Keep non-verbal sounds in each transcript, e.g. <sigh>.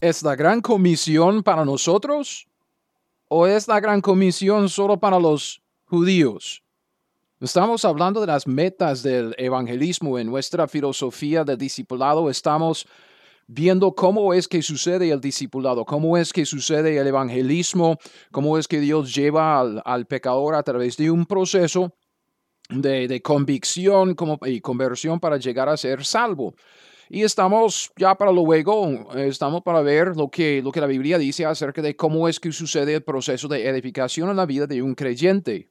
¿Es la gran comisión para nosotros? ¿O es la gran comisión solo para los judíos? Estamos hablando de las metas del evangelismo en nuestra filosofía del discipulado. Estamos viendo cómo es que sucede el discipulado, cómo es que sucede el evangelismo, cómo es que Dios lleva al, pecador a través de un proceso de, de convicción y conversión para llegar a ser salvo. Y estamos ya para luego, estamos para ver lo que, lo que la Biblia dice acerca de cómo es que sucede el proceso de edificación en la vida de un creyente.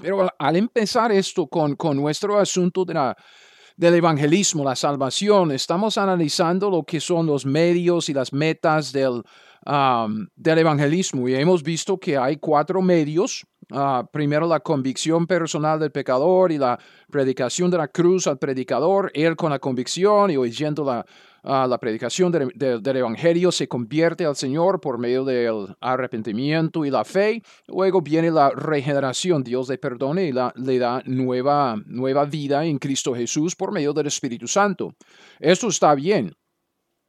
Pero al empezar esto con, con nuestro asunto de la, del evangelismo, la salvación, estamos analizando lo que son los medios y las metas del, del evangelismo y hemos visto que hay cuatro medios Ah, primero la convicción personal del pecador y la predicación de la cruz al predicador, él con la convicción y oyendo la, ah, la predicación del Evangelio se convierte al Señor por medio del arrepentimiento y la fe. Luego viene la regeneración, Dios le perdone y le da nueva, nueva vida en Cristo Jesús por medio del Espíritu Santo. Esto está bien.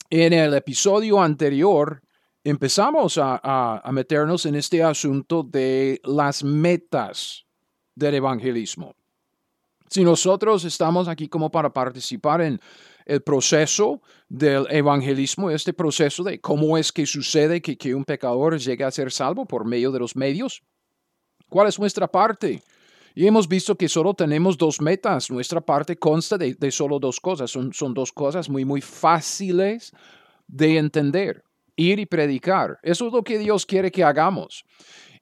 En el episodio anterior empezamos a, meternos en este asunto de las metas del evangelismo. Si nosotros estamos aquí como para participar en el proceso del evangelismo, este proceso de cómo es que sucede que, que un pecador llegue a ser salvo por medio de los medios, ¿cuál es nuestra parte? Y hemos visto que solo tenemos dos metas. Nuestra parte consta de, de solo dos cosas. Son, son dos cosas muy, muy fáciles de entender ir y predicar. Eso es lo que Dios quiere que hagamos.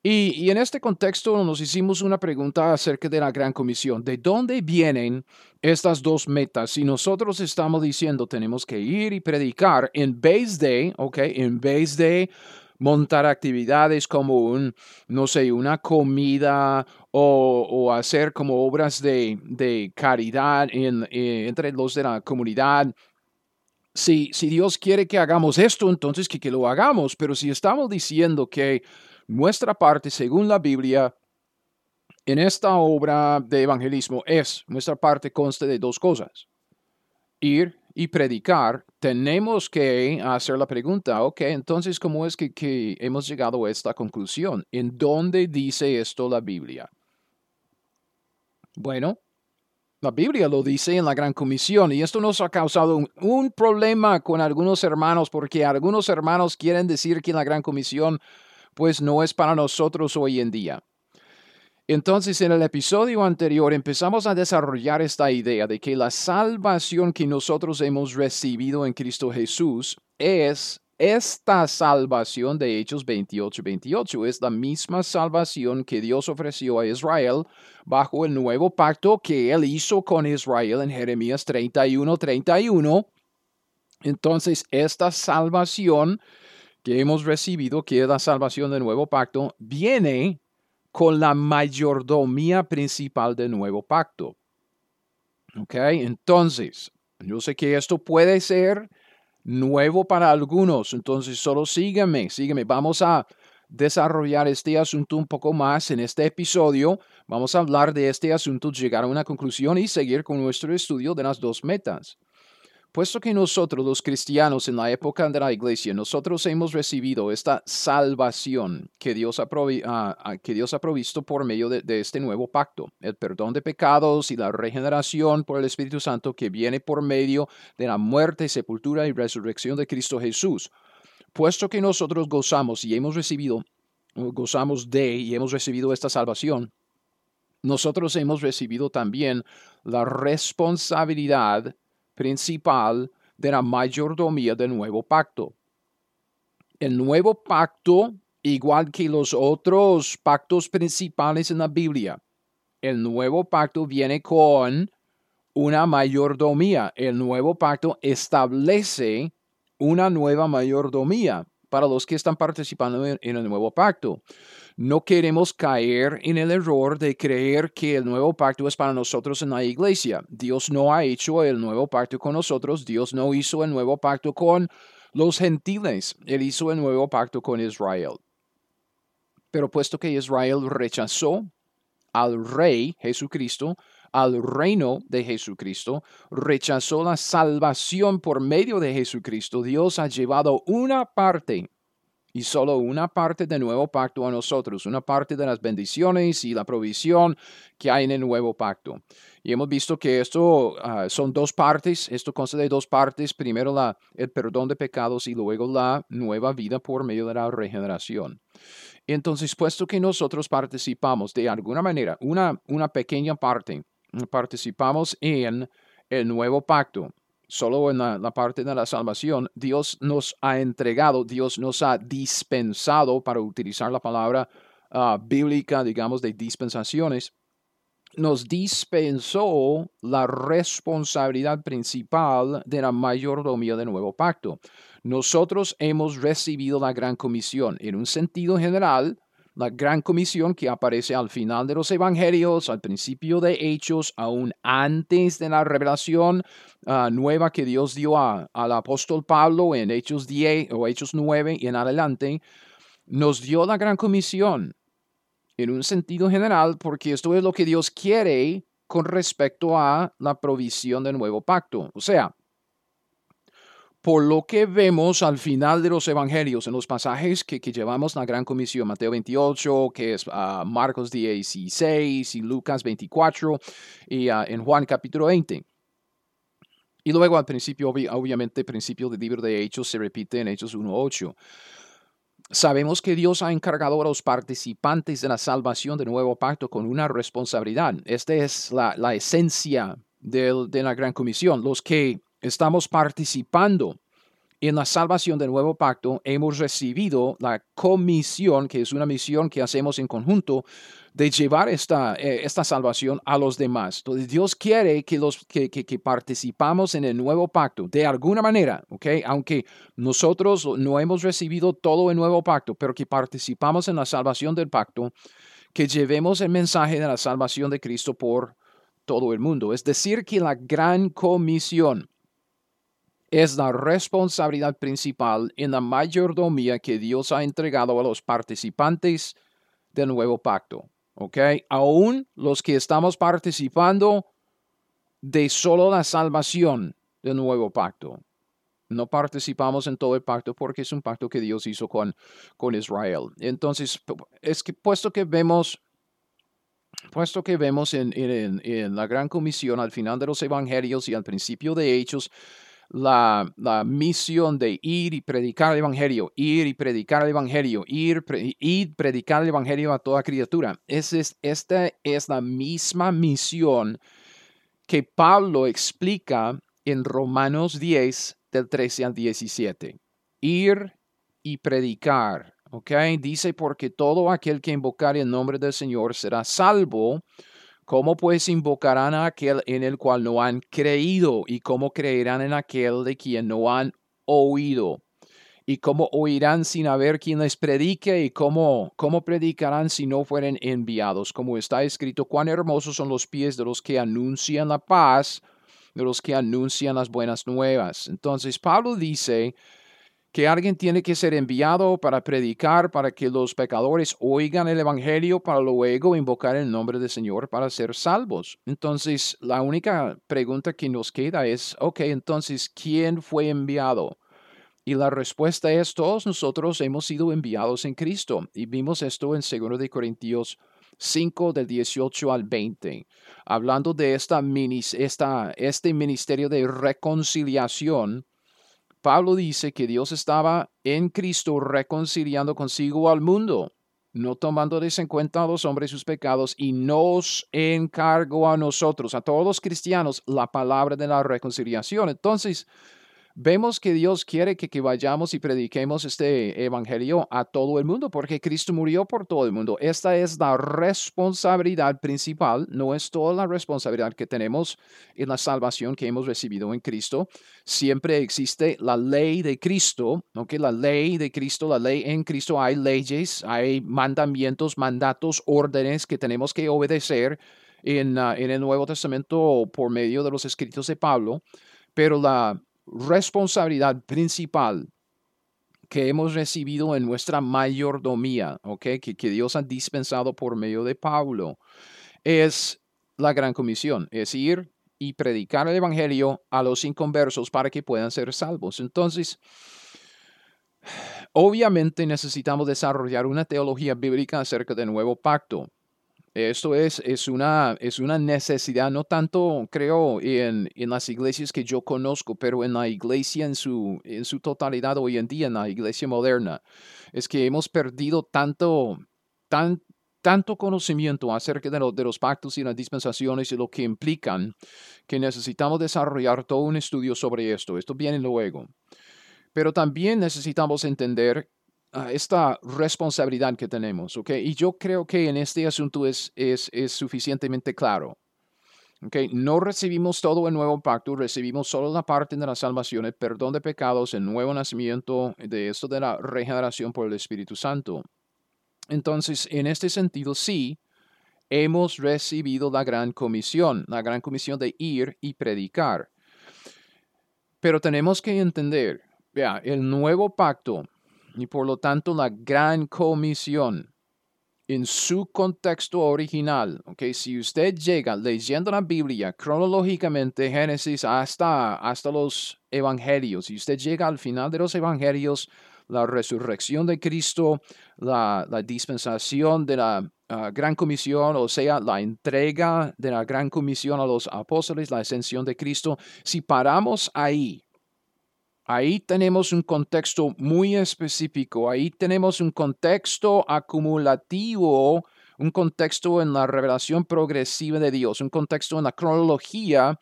Y, en este contexto nos hicimos una pregunta acerca de la gran comisión. ¿De dónde vienen estas dos metas? Si nosotros estamos diciendo tenemos que ir y predicar en vez de, ok, en vez de montar actividades como un, no sé, una comida o, hacer como obras de, caridad eh, entre los de la comunidad si, si Dios quiere que hagamos esto, entonces que, que lo hagamos. Pero si estamos diciendo que nuestra parte, según la Biblia, en esta obra de evangelismo es, nuestra parte consta de dos cosas. Ir y predicar, tenemos que hacer la pregunta, ok, entonces, ¿cómo es que, que hemos llegado a esta conclusión? ¿En dónde dice esto la Biblia? Bueno, la Biblia lo dice en la Gran Comisión y esto nos ha causado un, problema con algunos hermanos porque algunos hermanos quieren decir que la Gran Comisión pues no es para nosotros hoy en día. Entonces, en el episodio anterior empezamos a desarrollar esta idea de que la salvación que nosotros hemos recibido en Cristo Jesús es esta salvación de Hechos 28, 28 es la misma salvación que Dios ofreció a Israel bajo el nuevo pacto que él hizo con Israel en Jeremías 31, 31. Entonces, esta salvación que hemos recibido, que es la salvación del nuevo pacto, viene con la mayordomía principal del nuevo pacto. ¿Ok? Entonces, yo sé que esto puede ser nuevo para algunos. Entonces, solo sígueme, sígueme. Vamos a desarrollar este asunto un poco más en este episodio. Vamos a hablar de este asunto, llegar a una conclusión y seguir con nuestro estudio de las dos metas. Puesto que nosotros los cristianos en la época de la iglesia, nosotros hemos recibido esta salvación que Dios ha, ah, ah, que Dios ha provisto por medio de, este nuevo pacto, el perdón de pecados y la regeneración por el Espíritu Santo que viene por medio de la muerte, sepultura y resurrección de Cristo Jesús. Puesto que nosotros gozamos y hemos recibido, gozamos de y hemos recibido esta salvación, nosotros hemos recibido también la responsabilidad principal de la mayordomía del nuevo pacto. El nuevo pacto, igual que los otros pactos principales en la Biblia, el nuevo pacto viene con una mayordomía. El nuevo pacto establece una nueva mayordomía. para los que están participando en, el nuevo pacto. No queremos caer en el error de creer que el nuevo pacto es para nosotros en la iglesia. Dios no ha hecho el nuevo pacto con nosotros. Dios no hizo el nuevo pacto con los gentiles. Él hizo el nuevo pacto con Israel. Pero puesto que Israel rechazó al rey Jesucristo, al reino de Jesucristo, rechazó la salvación por medio de Jesucristo, Dios ha llevado una parte y solo una parte del nuevo pacto a nosotros, una parte de las bendiciones y la provisión que hay en el nuevo pacto. Y hemos visto que esto ah, son dos partes, esto consta de dos partes, primero la, el perdón de pecados y luego la nueva vida por medio de la regeneración. Entonces, puesto que nosotros participamos de alguna manera, una, una pequeña parte, participamos en el nuevo pacto, solo en la, parte de la salvación, Dios nos ha entregado, Dios nos ha dispensado, para utilizar la palabra ah, bíblica, digamos, de dispensaciones, nos dispensó la responsabilidad principal de la mayordomía del nuevo pacto. Nosotros hemos recibido la gran comisión. En un sentido general, la gran comisión que aparece al final de los evangelios, al principio de Hechos, aún antes de la revelación ah, nueva que Dios dio al apóstol Pablo en Hechos 10 o Hechos 9 y en adelante, nos dio la gran comisión en un sentido general porque esto es lo que Dios quiere con respecto a la provisión del nuevo pacto. O sea, por lo que vemos al final de los evangelios, en los pasajes que, llevamos la gran comisión, Mateo 28, que es uh, Marcos 16 y Lucas 24 y uh, en Juan capítulo 20. Y luego al principio, obviamente, principio del libro de Hechos se repite en Hechos 1.8. Sabemos que Dios ha encargado a los participantes de la salvación del nuevo pacto con una responsabilidad. Esta es la esencia de la gran comisión. Los que estamos participando en la salvación del nuevo pacto, hemos recibido la comisión, que es una misión que hacemos en conjunto, de llevar esta, eh, esta salvación a los demás. Entonces, Dios quiere que, los, que, que, participamos en el nuevo pacto de alguna manera, ¿ok? Aunque nosotros no hemos recibido todo el nuevo pacto, pero que participamos en la salvación del pacto, que llevemos el mensaje de la salvación de Cristo por todo el mundo. Es decir, que la gran comisión es la responsabilidad principal en la mayordomía que Dios ha entregado a los participantes del nuevo pacto. ¿Ok? Aún los que estamos participando de solo la salvación del nuevo pacto. No participamos en todo el pacto porque es un pacto que Dios hizo con, con Israel. Entonces, es que puesto que vemos puesto que vemos en, en, la gran comisión al final de los evangelios y al principio de Hechos, la, misión de ir y predicar el Evangelio, ir y predicar el Evangelio, ir y predicar el Evangelio a toda criatura. Es, es, esta es la misma misión que Pablo explica en Romanos 10, del 13 al 17. Ir y predicar. ¿Ok? Dice, porque todo aquel que invocar el nombre del Señor será salvo. ¿Cómo pues invocarán a aquel en el cual no han creído? ¿Y cómo creerán en aquel de quien no han oído? ¿Y cómo oirán sin haber quien les predique? ¿Y cómo, cómo predicarán si no fueren enviados? Como está escrito, cuán hermosos son los pies de los que anuncian la paz, de los que anuncian las buenas nuevas. Entonces Pablo dice, que alguien tiene que ser enviado para predicar, para que los pecadores oigan el Evangelio, para luego invocar el nombre del Señor para ser salvos. Entonces, la única pregunta que nos queda es, ok, entonces, ¿quién fue enviado? Y la respuesta es, todos nosotros hemos sido enviados en Cristo. Y vimos esto en 2 Corintios 5 del 18 al 20, hablando de esta, esta, este ministerio de reconciliación Pablo dice que Dios estaba en Cristo reconciliando consigo al mundo, no tomándoles en cuenta a los hombres sus pecados, y nos encargó a nosotros, a todos los cristianos, la palabra de la reconciliación. Entonces, vemos que Dios quiere que, que, vayamos y prediquemos este evangelio a todo el mundo, porque Cristo murió por todo el mundo. Esta es la responsabilidad principal, no es toda la responsabilidad que tenemos en la salvación que hemos recibido en Cristo. Siempre existe la ley de Cristo, ¿ok? La ley de Cristo, la ley en Cristo, hay leyes, hay mandamientos, mandatos, órdenes que tenemos que obedecer en, uh, en el Nuevo Testamento por medio de los escritos de Pablo, pero la responsabilidad principal que hemos recibido en nuestra mayordomía, ¿ok? Que, que Dios ha dispensado por medio de Pablo, es la gran comisión, es ir y predicar el Evangelio a los inconversos para que puedan ser salvos. Entonces, obviamente necesitamos desarrollar una teología bíblica acerca del nuevo pacto. Esto es, es, una, es una necesidad, no tanto creo en, en, las iglesias que yo conozco, pero en la iglesia en su, en su totalidad hoy en día, en la iglesia moderna. Es que hemos perdido tanto, tan, tanto conocimiento acerca de, lo, de los pactos y las dispensaciones y lo que implican, que necesitamos desarrollar todo un estudio sobre esto. Esto viene luego. Pero también necesitamos entender esta responsabilidad que tenemos, ¿ok? Y yo creo que en este asunto es, es, es suficientemente claro. Okay, no recibimos todo el nuevo pacto, recibimos solo la parte de la salvación, el perdón de pecados, el nuevo nacimiento, de esto de la regeneración por el Espíritu Santo. Entonces, en este sentido, sí, hemos recibido la gran comisión, la gran comisión de ir y predicar. Pero tenemos que entender, vea, el nuevo pacto y por lo tanto la gran comisión en su contexto original. Okay? Si usted llega leyendo la Biblia cronológicamente, Génesis hasta, hasta los evangelios, y usted llega al final de los evangelios, la resurrección de Cristo, la, dispensación de la ah, gran comisión, o sea, la entrega de la gran comisión a los apóstoles, la ascensión de Cristo, si paramos ahí, Ahí tenemos un contexto muy específico, ahí tenemos un contexto acumulativo, un contexto en la revelación progresiva de Dios, un contexto en la cronología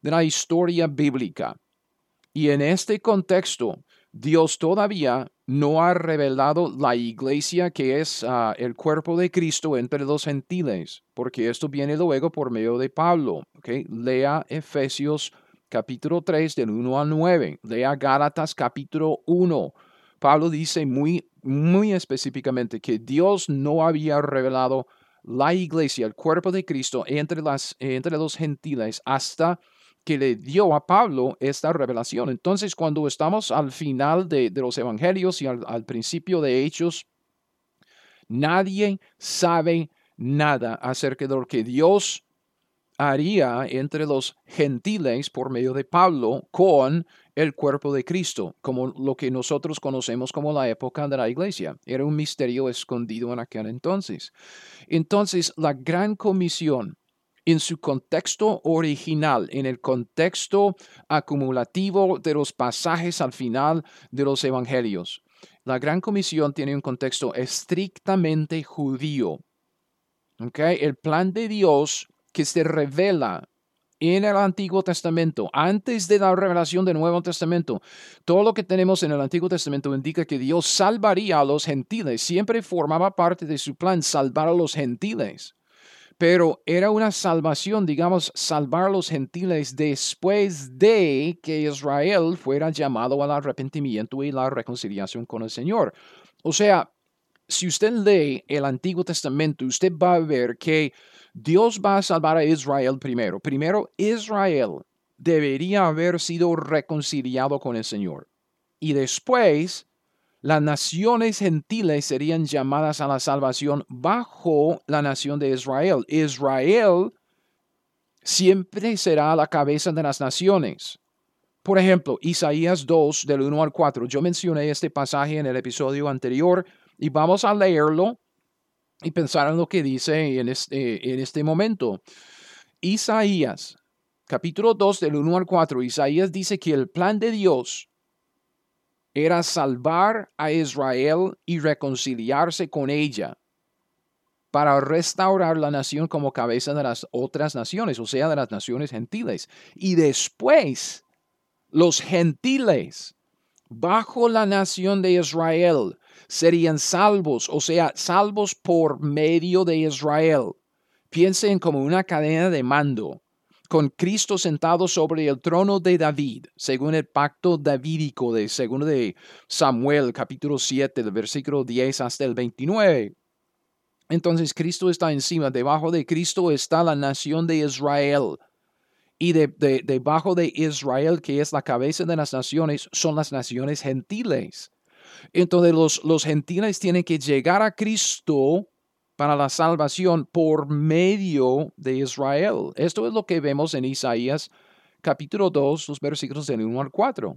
de la historia bíblica. Y en este contexto, Dios todavía no ha revelado la iglesia que es ah, el cuerpo de Cristo entre los gentiles, porque esto viene luego por medio de Pablo. ¿okay? Lea Efesios capítulo 3 del 1 al 9. Lea Gálatas capítulo 1. Pablo dice muy, muy específicamente que Dios no había revelado la iglesia, el cuerpo de Cristo, entre, las, entre los gentiles hasta que le dio a Pablo esta revelación. Entonces, cuando estamos al final de, los evangelios y al, al principio de Hechos, nadie sabe nada acerca de lo que Dios haría entre los gentiles por medio de Pablo con el cuerpo de Cristo, como lo que nosotros conocemos como la época de la iglesia. Era un misterio escondido en aquel entonces. Entonces, la gran comisión en su contexto original, en el contexto acumulativo de los pasajes al final de los evangelios. La gran comisión tiene un contexto estrictamente judío. Okay? El plan de Dios que se revela en el Antiguo Testamento, antes de la revelación del Nuevo Testamento, todo lo que tenemos en el Antiguo Testamento indica que Dios salvaría a los gentiles. Siempre formaba parte de su plan salvar a los gentiles. Pero era una salvación, digamos, salvar a los gentiles después de que Israel fuera llamado al arrepentimiento y la reconciliación con el Señor. O sea, si usted lee el Antiguo Testamento, usted va a ver que Dios va a salvar a Israel primero. Primero, Israel debería haber sido reconciliado con el Señor. Y después, las naciones gentiles serían llamadas a la salvación bajo la nación de Israel. Israel siempre será la cabeza de las naciones. Por ejemplo, Isaías 2, del 1 al 4. Yo mencioné este pasaje en el episodio anterior y vamos a leerlo y pensar en lo que dice en este, en este momento. Isaías, capítulo 2 del 1 al 4, Isaías dice que el plan de Dios era salvar a Israel y reconciliarse con ella para restaurar la nación como cabeza de las otras naciones, o sea, de las naciones gentiles. Y después los gentiles bajo la nación de Israel serían salvos, o sea, salvos por medio de Israel. Piensen como una cadena de mando, con Cristo sentado sobre el trono de David, según el pacto davídico de segundo de Samuel, capítulo 7, del versículo 10 hasta el 29. Entonces Cristo está encima, debajo de Cristo está la nación de Israel. Y de, debajo de Israel, que es la cabeza de las naciones, son las naciones gentiles. Entonces los, los gentiles tienen que llegar a Cristo para la salvación por medio de Israel. Esto es lo que vemos en Isaías capítulo 2, los versículos del 1 al 4.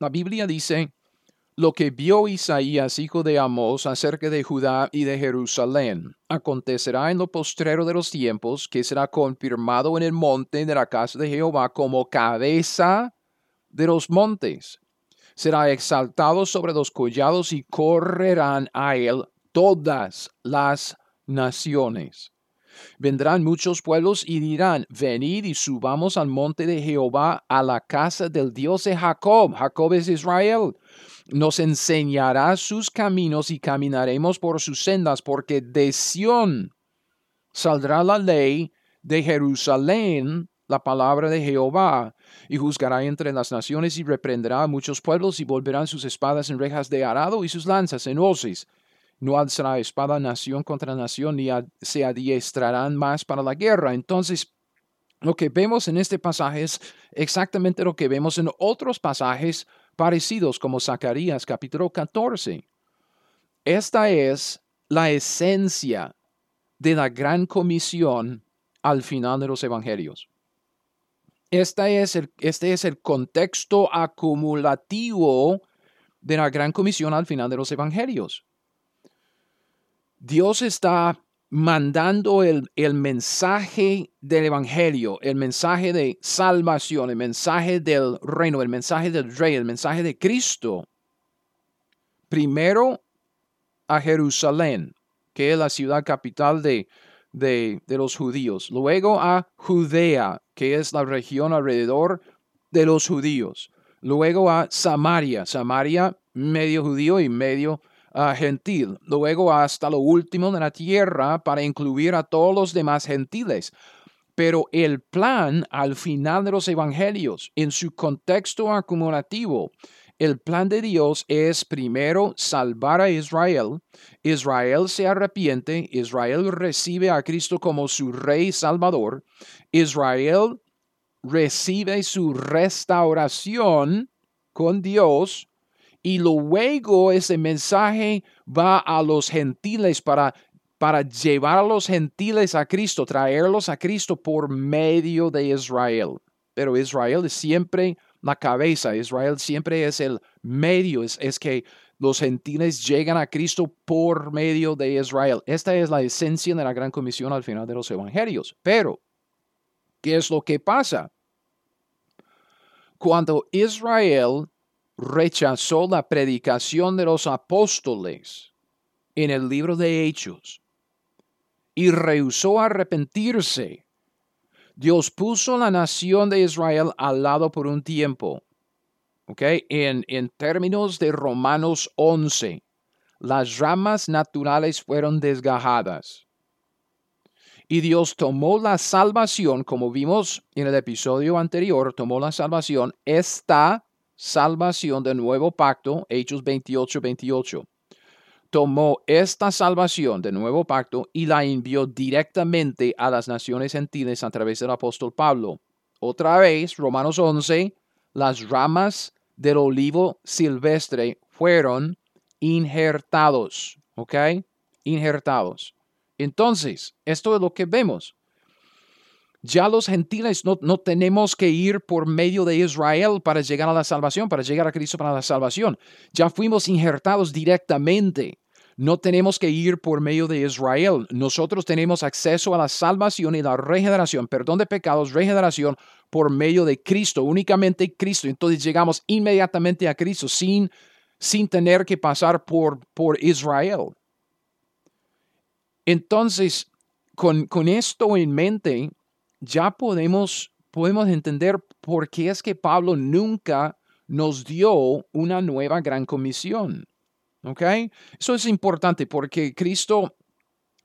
La Biblia dice, lo que vio Isaías, hijo de Amos, acerca de Judá y de Jerusalén, acontecerá en lo postrero de los tiempos, que será confirmado en el monte de la casa de Jehová como cabeza de los montes. Será exaltado sobre los collados y correrán a él todas las naciones. Vendrán muchos pueblos y dirán, venid y subamos al monte de Jehová, a la casa del Dios de Jacob. Jacob es Israel. Nos enseñará sus caminos y caminaremos por sus sendas, porque de Sión saldrá la ley de Jerusalén la palabra de Jehová, y juzgará entre las naciones y reprenderá a muchos pueblos y volverán sus espadas en rejas de arado y sus lanzas en hoces. No alzará espada nación contra nación, ni se adiestrarán más para la guerra. Entonces, lo que vemos en este pasaje es exactamente lo que vemos en otros pasajes parecidos, como Zacarías capítulo 14. Esta es la esencia de la gran comisión al final de los evangelios. Este es, el, este es el contexto acumulativo de la gran comisión al final de los evangelios. Dios está mandando el, el, mensaje del Evangelio, el mensaje de salvación, el mensaje del reino, el mensaje del rey, el mensaje de Cristo, primero a Jerusalén, que es la ciudad capital de, de, los judíos. Luego a Judea, que es la región alrededor de los judíos. Luego a Samaria, Samaria medio judío y medio ah, gentil. Luego hasta lo último de la tierra para incluir a todos los demás gentiles. Pero el plan al final de los evangelios, en su contexto acumulativo, el plan de Dios es primero salvar a Israel. Israel se arrepiente, Israel recibe a Cristo como su rey salvador. Israel recibe su restauración con Dios y luego ese mensaje va a los gentiles para, para llevar a los gentiles a Cristo, traerlos a Cristo por medio de Israel. Pero Israel es siempre la cabeza. Israel siempre es el medio, es, es que los gentiles llegan a Cristo por medio de Israel. Esta es la esencia de la gran comisión al final de los evangelios. Pero, ¿qué es lo que pasa? Cuando Israel rechazó la predicación de los apóstoles en el libro de Hechos y rehusó arrepentirse, Dios puso la nación de Israel al lado por un tiempo. ¿Ok? En, en términos de Romanos 11, las ramas naturales fueron desgajadas. Y Dios tomó la salvación, como vimos en el episodio anterior, tomó la salvación, esta salvación del nuevo pacto, Hechos 28, 28 tomó esta salvación del nuevo pacto y la envió directamente a las naciones gentiles a través del apóstol Pablo. Otra vez, Romanos 11, las ramas del olivo silvestre fueron injertados, ¿ok? Injertados. Entonces, esto es lo que vemos. Ya los gentiles no, no, tenemos que ir por medio de Israel para llegar a la salvación, para llegar a Cristo para la salvación. Ya fuimos injertados directamente. No tenemos que ir por medio de Israel. Nosotros tenemos acceso a la salvación y la regeneración, perdón de pecados, regeneración por medio de Cristo, únicamente Cristo. Entonces llegamos inmediatamente a Cristo sin, sin tener que pasar por, por Israel. Entonces, con, con esto en mente, ya podemos podemos entender por qué es que Pablo nunca nos dio una nueva gran comisión. ¿Ok? Eso es importante porque Cristo,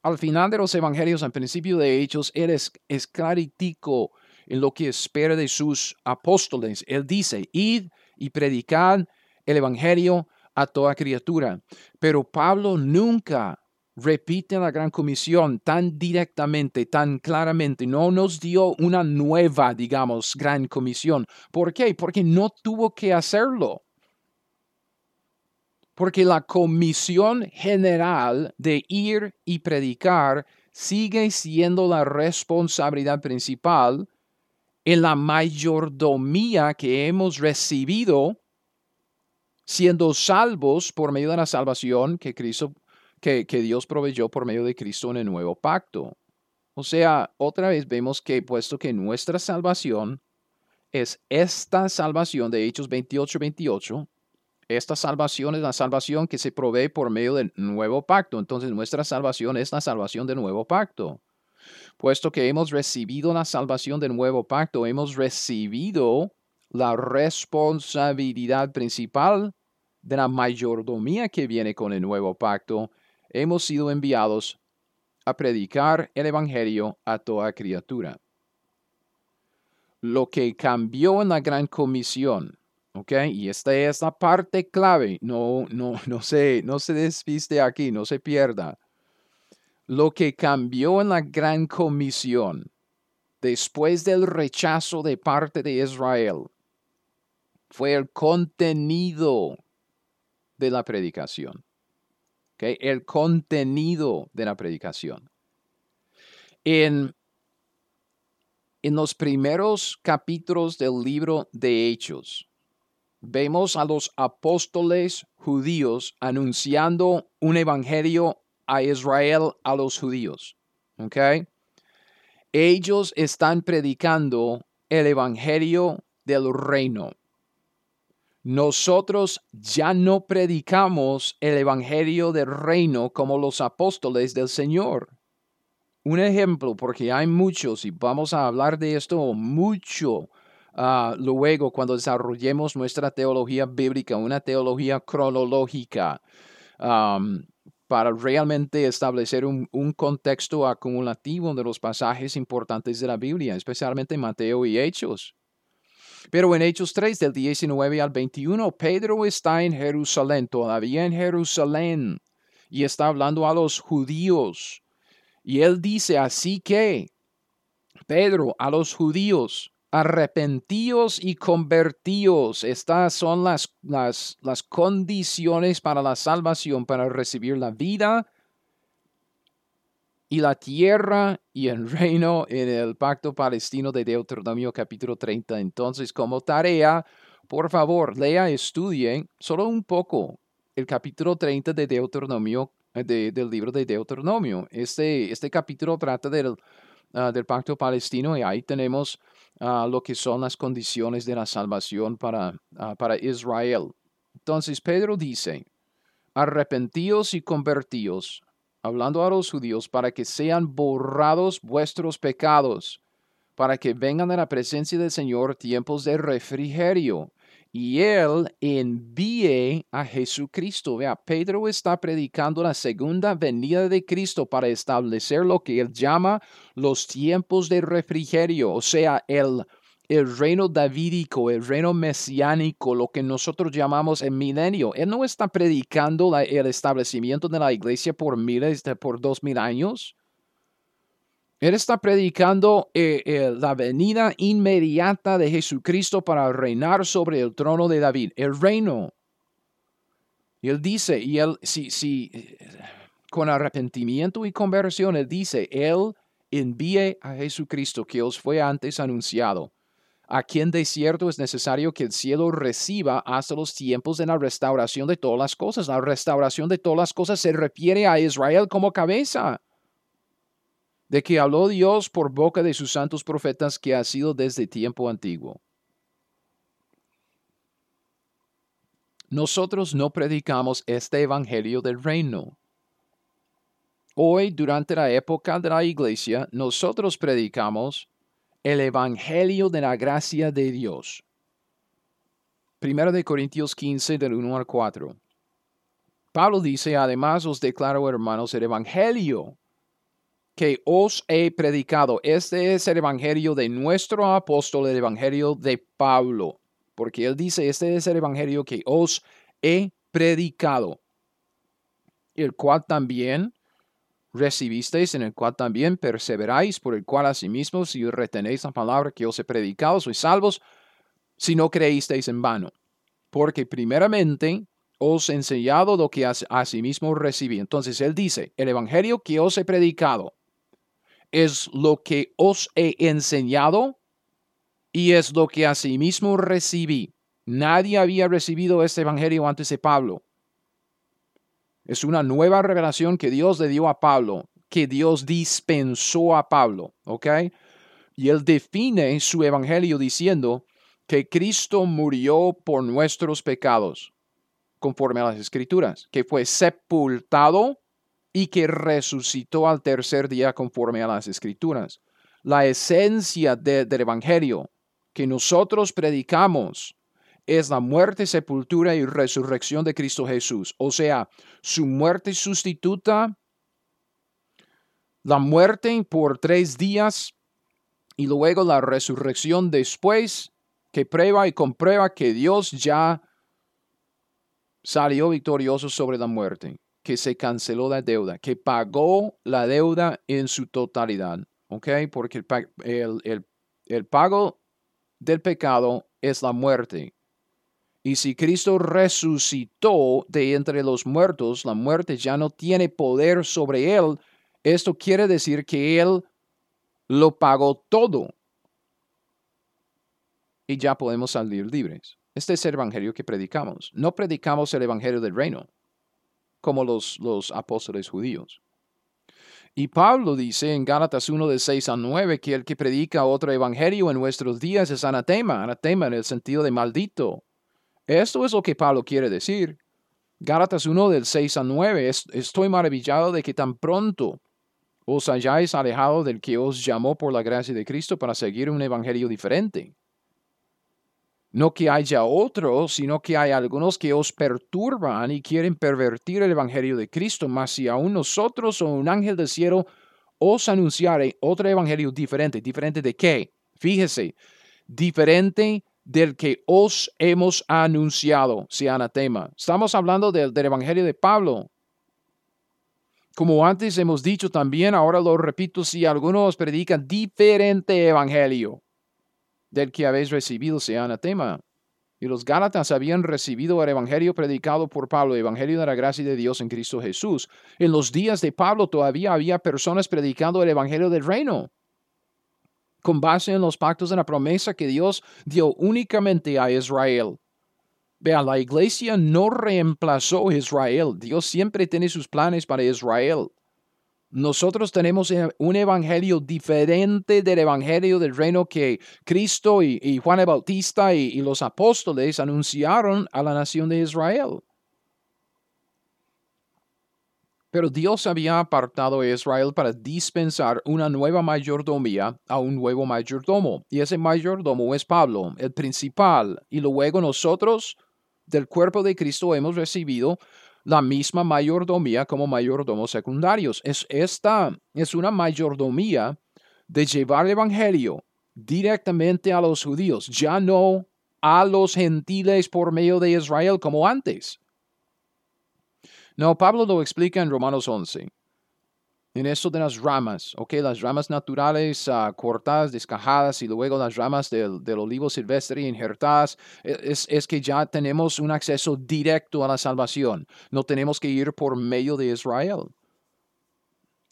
al final de los evangelios, al principio de Hechos, Él es, es claritico en lo que espera de sus apóstoles. Él dice, id y predicad el evangelio a toda criatura. Pero Pablo nunca repite la gran comisión tan directamente, tan claramente. No nos dio una nueva, digamos, gran comisión. ¿Por qué? Porque no tuvo que hacerlo. Porque la comisión general de ir y predicar sigue siendo la responsabilidad principal en la mayordomía que hemos recibido siendo salvos por medio de la salvación que Cristo que, Dios proveyó por medio de Cristo en el nuevo pacto. O sea, otra vez vemos que puesto que nuestra salvación es esta salvación de Hechos 28, 28, esta salvación es la salvación que se provee por medio del nuevo pacto. Entonces nuestra salvación es la salvación del nuevo pacto. Puesto que hemos recibido la salvación del nuevo pacto, hemos recibido la responsabilidad principal de la mayordomía que viene con el nuevo pacto hemos sido enviados a predicar el Evangelio a toda criatura. Lo que cambió en la gran comisión, ¿ok? Y esta es la parte clave, no, no, no, se, no se despiste aquí, no se pierda. Lo que cambió en la gran comisión después del rechazo de parte de Israel fue el contenido de la predicación el contenido de la predicación. En, en los primeros capítulos del libro de Hechos, vemos a los apóstoles judíos anunciando un evangelio a Israel, a los judíos. Ellos están predicando el evangelio del reino nosotros ya no predicamos el Evangelio del reino como los apóstoles del Señor. Un ejemplo, porque hay muchos y vamos a hablar de esto mucho ah, luego cuando desarrollemos nuestra teología bíblica, una teología cronológica, para realmente establecer un, un contexto acumulativo de los pasajes importantes de la Biblia, especialmente Mateo y Hechos. Pero en Hechos 3, del 19 al 21, Pedro está en Jerusalén, todavía en Jerusalén, y está hablando a los judíos. Y él dice, así que, Pedro, a los judíos, arrepentíos y convertíos. Estas son las, las, las condiciones para la salvación, para recibir la vida y la tierra y el <laughs> reino en el pacto palestino de Deuteronomio capítulo 30. Entonces, como tarea, por favor, lea, estudie solo un poco el capítulo 30 de Deuteronomio, eh, del libro de Deuteronomio. Este, este capítulo trata del, ah, del pacto palestino y ahí tenemos ah, lo que son las condiciones de la salvación para, ah, para Israel. Entonces, Pedro dice, arrepentíos y convertíos hablando a los judíos, para que sean borrados vuestros pecados, para que vengan a la presencia del Señor tiempos de refrigerio. Y Él envíe a Jesucristo. Vea, Pedro está predicando la segunda venida de Cristo para establecer lo que Él llama los tiempos de refrigerio, o sea, el el reino davídico, el reino mesiánico, lo que nosotros llamamos el milenio. Él no está predicando el establecimiento de la iglesia por miles, por dos mil años. Él está predicando eh, eh, la venida inmediata de Jesucristo para reinar sobre el trono de David, el reino. Y él dice, y él, si, con arrepentimiento y conversión, él dice, él envíe a Jesucristo que os fue antes anunciado Aquí en desierto es necesario que el cielo reciba hasta los tiempos de la restauración de todas las cosas. La restauración de todas las cosas se refiere a Israel como cabeza, de que habló Dios por boca de sus santos profetas que ha sido desde tiempo antiguo. Nosotros no predicamos este evangelio del reino. Hoy, durante la época de la iglesia, nosotros predicamos el Evangelio de la gracia de Dios. Primero de Corintios 15, del 1 al 4. Pablo dice, además os declaro, hermanos, el Evangelio que os he predicado. Este es el Evangelio de nuestro apóstol, el Evangelio de Pablo. Porque él dice, este es el Evangelio que os he predicado. El cual también recibisteis, en el cual también perseveráis, por el cual asimismo, si retenéis la palabra que os he predicado, sois salvos, si no creísteis en vano. Porque primeramente os he enseñado lo que asimismo recibí. Entonces él dice, el evangelio que os he predicado es lo que os he enseñado y es lo que asimismo recibí. Nadie había recibido este evangelio antes de Pablo. Es una nueva revelación que Dios le dio a Pablo, que Dios dispensó a Pablo, ¿ok? Y él define su evangelio diciendo que Cristo murió por nuestros pecados, conforme a las escrituras, que fue sepultado y que resucitó al tercer día conforme a las escrituras. La esencia del evangelio que nosotros predicamos es la muerte, sepultura y resurrección de Cristo Jesús. O sea, su muerte sustituta, la muerte por tres días y luego la resurrección después, que prueba y comprueba que Dios ya salió victorioso sobre la muerte, que se canceló la deuda, que pagó la deuda en su totalidad. ¿Ok? Porque el, el pago del pecado es la muerte y si Cristo resucitó de entre los muertos, la muerte ya no tiene poder sobre él. Esto quiere decir que él lo pagó todo. Y ya podemos salir libres. Este es el evangelio que predicamos. No predicamos el evangelio del reino, como los, los apóstoles judíos. Y Pablo dice en Gálatas 1 de 6 a 9 que el que predica otro evangelio en nuestros días es anatema, anatema en el sentido de maldito. Esto es lo que Pablo quiere decir. Gálatas 1 del 6 al 9. estoy maravillado de que tan pronto os hayáis alejado del que os llamó por la gracia de Cristo para seguir un evangelio diferente. No que haya otro, sino que hay algunos que os perturban y quieren pervertir el evangelio de Cristo, mas si aún nosotros o un ángel del cielo os anunciare otro evangelio diferente, diferente de qué? Fíjese, diferente del que os hemos anunciado, si anatema. Estamos hablando del, del Evangelio de Pablo. Como antes hemos dicho también, ahora lo repito, si algunos predican diferente evangelio del que habéis recibido, sea anatema. Y los Gálatas habían recibido el evangelio predicado por Pablo, el evangelio de la gracia de Dios en Cristo Jesús. En los días de Pablo todavía había personas predicando el evangelio del reino con base en los pactos de la promesa que Dios dio únicamente a Israel. Vea, la iglesia no reemplazó a Israel. Dios siempre tiene sus planes para Israel. Nosotros tenemos un evangelio diferente del evangelio del reino que Cristo y, Juan el Bautista y los apóstoles anunciaron a la nación de Israel. Pero Dios había apartado a Israel para dispensar una nueva mayordomía a un nuevo mayordomo. Y ese mayordomo es Pablo, el principal. Y luego nosotros del cuerpo de Cristo hemos recibido la misma mayordomía como mayordomos secundarios. Es, esta es una mayordomía de llevar el Evangelio directamente a los judíos, ya no a los gentiles por medio de Israel como antes. No, Pablo lo explica en Romanos 11. En esto de las ramas, ok, las ramas naturales uh, cortadas, descajadas y luego las ramas del, olivo silvestre injertadas, e, es, es, que ya tenemos un acceso directo a la salvación. No tenemos que ir por medio de Israel.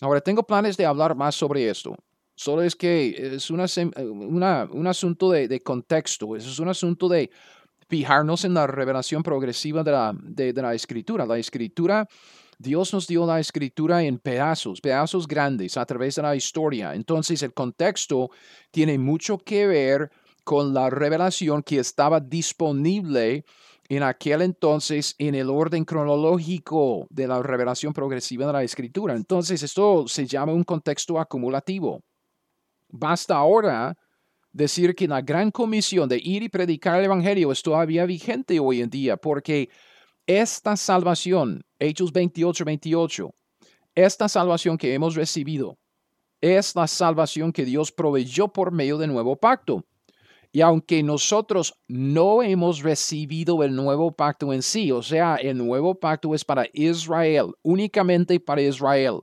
Ahora, tengo planes de hablar más sobre esto. Solo es que es una, una, un asunto de contexto, es un asunto de fijarnos en la revelación progresiva de la, de, la escritura. La escritura, Dios nos dio la escritura en pedazos, pedazos grandes a través de la historia. Entonces el contexto tiene mucho que ver con la revelación que estaba disponible en aquel entonces en el orden cronológico de la revelación progresiva de la escritura. Entonces esto se llama un contexto acumulativo. Basta ahora decir que la gran comisión de ir y predicar el Evangelio es todavía vigente hoy en día, porque esta salvación, Hechos 28, 28, esta salvación que hemos recibido es la salvación que Dios proveyó por medio del nuevo pacto. Y aunque nosotros no hemos recibido el nuevo pacto en sí, o sea, el nuevo pacto es para Israel, únicamente para Israel,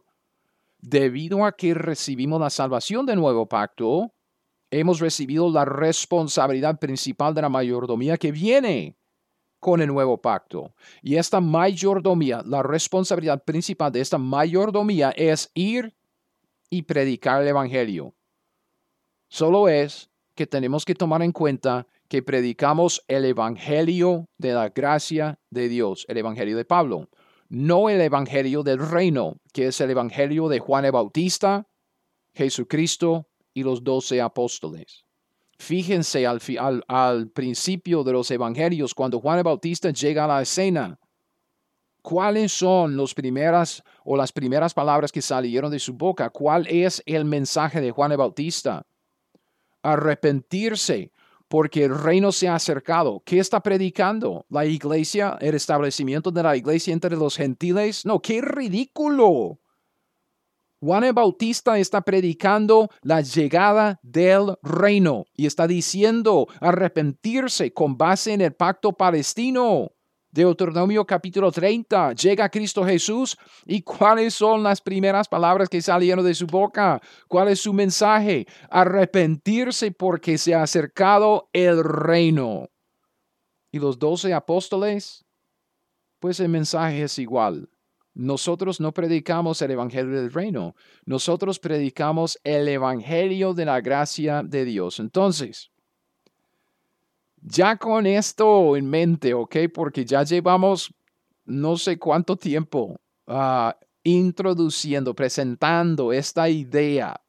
debido a que recibimos la salvación del nuevo pacto, hemos recibido la responsabilidad principal de la mayordomía que viene con el nuevo pacto. Y esta mayordomía, la responsabilidad principal de esta mayordomía es ir y predicar el Evangelio. Solo es que tenemos que tomar en cuenta que predicamos el Evangelio de la gracia de Dios, el Evangelio de Pablo, no el Evangelio del reino, que es el Evangelio de Juan el Bautista, Jesucristo y los doce apóstoles. Fíjense al, principio de los evangelios, cuando Juan el Bautista llega a la escena, ¿cuáles son las primeras o las primeras palabras que salieron de su boca? ¿Cuál es el mensaje de Juan el Bautista? Arrepentirse porque el reino se ha acercado. ¿Qué está predicando? ¿La iglesia? ¿El establecimiento de la iglesia entre los gentiles? No, qué ridículo. Juan el Bautista está predicando la llegada del reino y está diciendo arrepentirse con base en el pacto palestino. Deuteronomio capítulo 30, llega Cristo Jesús y cuáles son las primeras palabras que salieron de su boca, cuál es su mensaje, arrepentirse porque se ha acercado el reino. Y los doce apóstoles, pues el mensaje es igual. Nosotros no predicamos el Evangelio del Reino, nosotros predicamos el Evangelio de la gracia de Dios. Entonces, ya con esto en mente, ¿ok? Porque ya llevamos no sé cuánto tiempo ah, introduciendo, presentando esta idea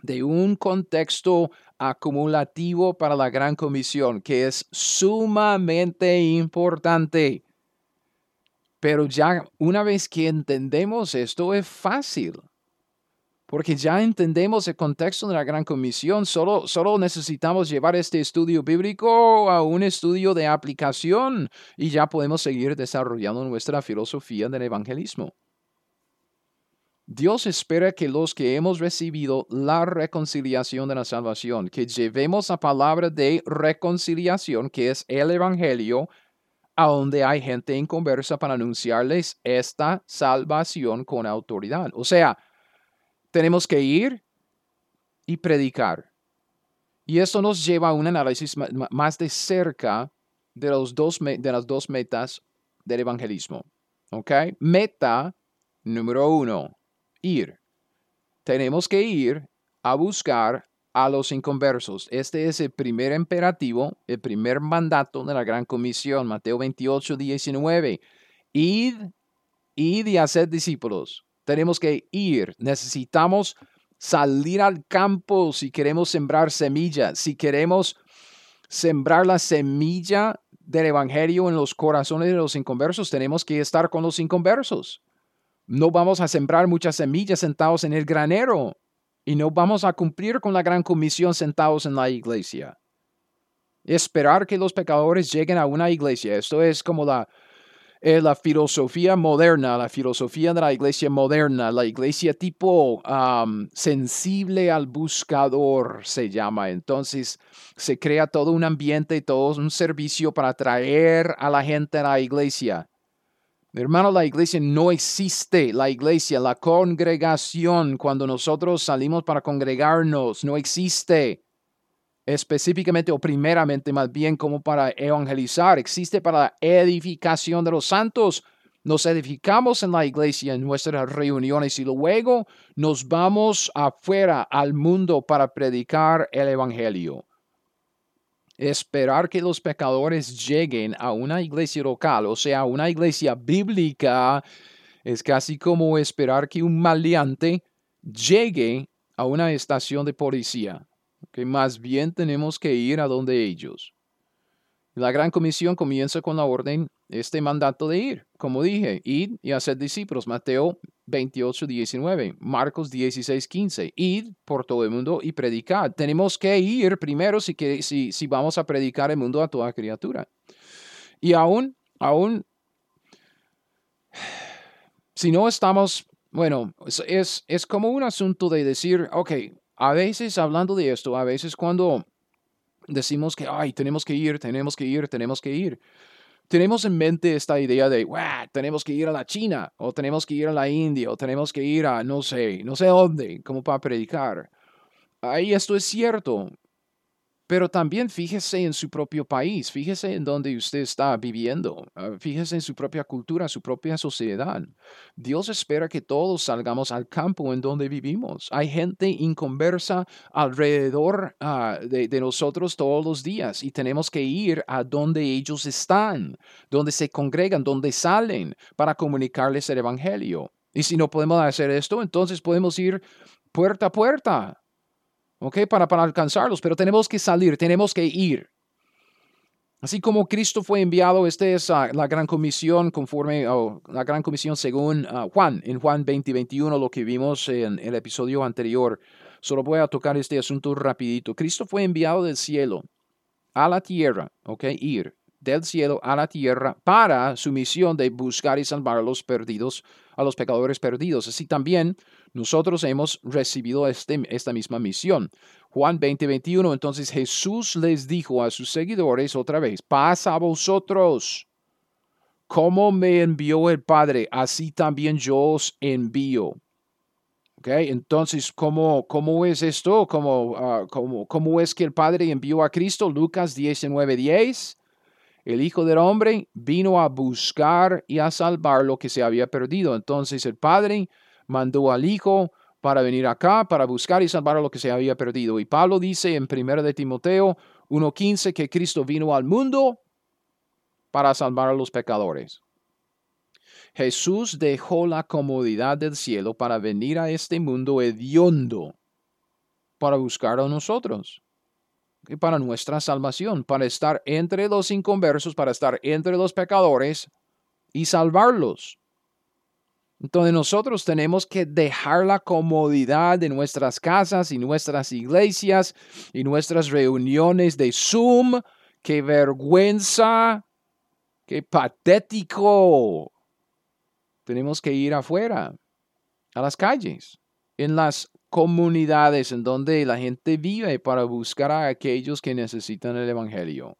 de un contexto acumulativo para la gran comisión, que es sumamente importante. Pero ya una vez que entendemos esto es fácil porque ya entendemos el contexto de la Gran Comisión, solo, solo necesitamos llevar este estudio bíblico a un estudio de aplicación y ya podemos seguir desarrollando nuestra filosofía del evangelismo. Dios espera que los que hemos recibido la reconciliación de la salvación, que llevemos la palabra de reconciliación, que es el Evangelio, a donde hay gente en conversa para anunciarles esta salvación con autoridad. O sea, tenemos que ir y predicar. Y eso nos lleva a un análisis más de cerca de, los dos, de las dos metas del evangelismo. ¿Ok? Meta número uno, ir. Tenemos que ir a buscar a los inconversos. Este es el primer imperativo, el primer mandato de la Gran Comisión, Mateo 28, 19. Id, id y hacer discípulos tenemos que ir, necesitamos salir al campo si queremos sembrar semillas, si queremos sembrar la semilla del Evangelio en los corazones de los inconversos, tenemos que estar con los inconversos. No vamos a sembrar muchas semillas sentados en el granero y no vamos a cumplir con la gran comisión sentados en la iglesia. Esperar que los pecadores lleguen a una iglesia, esto es como la, es la filosofía moderna, la filosofía de la iglesia moderna, la iglesia tipo sensible al buscador se llama. Entonces se crea todo un ambiente y todo un servicio para atraer a la gente a la iglesia. Hermano, la iglesia no existe. La iglesia, la congregación, cuando nosotros salimos para congregarnos, no existe específicamente o primeramente más bien como para evangelizar, existe para la edificación de los santos. Nos edificamos en la iglesia, en nuestras reuniones y luego nos vamos afuera al mundo para predicar el Evangelio. Esperar que los pecadores lleguen a una iglesia local, o sea, una iglesia bíblica, es casi como esperar que un maleante llegue a una estación de policía que más bien tenemos que ir a donde ellos. La gran comisión comienza con la orden, este mandato de ir, como dije, id y hacer discípulos. Mateo 28, 19, Marcos 16, 15, id por todo el mundo y predicar. Tenemos que ir primero si, que, si, si vamos a predicar el mundo a toda criatura. Y aún, aún, si no estamos, bueno, es, es como un asunto de decir, ok, a veces hablando de esto, a veces cuando decimos que, ay, tenemos que ir, tenemos que ir, tenemos que ir. Tenemos en mente esta idea de, tenemos que ir a la China, o tenemos que ir a la India, o tenemos que ir a, no sé, no sé dónde, como para predicar. Ahí esto es cierto, pero también fíjese en su propio país, fíjese en donde usted está viviendo, ah, fíjese en su propia cultura, su propia sociedad. Dios espera que todos salgamos al campo en donde vivimos. Hay gente inconversa alrededor ah, de, de, nosotros todos los días y tenemos que ir a donde ellos están, donde se congregan, donde salen para comunicarles el Evangelio. Y si no podemos hacer esto, entonces podemos ir puerta a puerta ¿ok? Para, para alcanzarlos, pero tenemos que salir, tenemos que ir. Así como Cristo fue enviado, esta es ah, la gran comisión conforme, oh, la gran comisión según ah, Juan, en Juan 20, 21, lo que vimos en el episodio anterior. Solo voy a tocar este asunto rapidito. Cristo fue enviado del cielo a la tierra, ¿ok? Ir del cielo a la tierra para su misión de buscar y salvar a los perdidos, a los pecadores perdidos. Así también nosotros hemos recibido este, esta misma misión. Juan 20, 21, entonces Jesús les dijo a sus seguidores otra vez, pasa a vosotros. Como me envió el Padre, así también yo os envío. Okay, entonces, ¿cómo, ¿cómo es esto? ¿Cómo, ah, cómo, ¿Cómo es que el Padre envió a Cristo? Lucas 19, 10. El Hijo del Hombre vino a buscar y a salvar lo que se había perdido. Entonces el Padre mandó al Hijo para venir acá, para buscar y salvar lo que se había perdido. Y Pablo dice en 1 de Timoteo 1.15 que Cristo vino al mundo para salvar a los pecadores. Jesús dejó la comodidad del cielo para venir a este mundo hediondo para buscar a nosotros y para nuestra salvación, para estar entre los inconversos, para estar entre los pecadores y salvarlos. Entonces nosotros tenemos que dejar la comodidad de nuestras casas y nuestras iglesias y nuestras reuniones de Zoom. ¡Qué vergüenza! ¡Qué patético! Tenemos que ir afuera, a las calles, en las comunidades en donde la gente vive para buscar a aquellos que necesitan el Evangelio.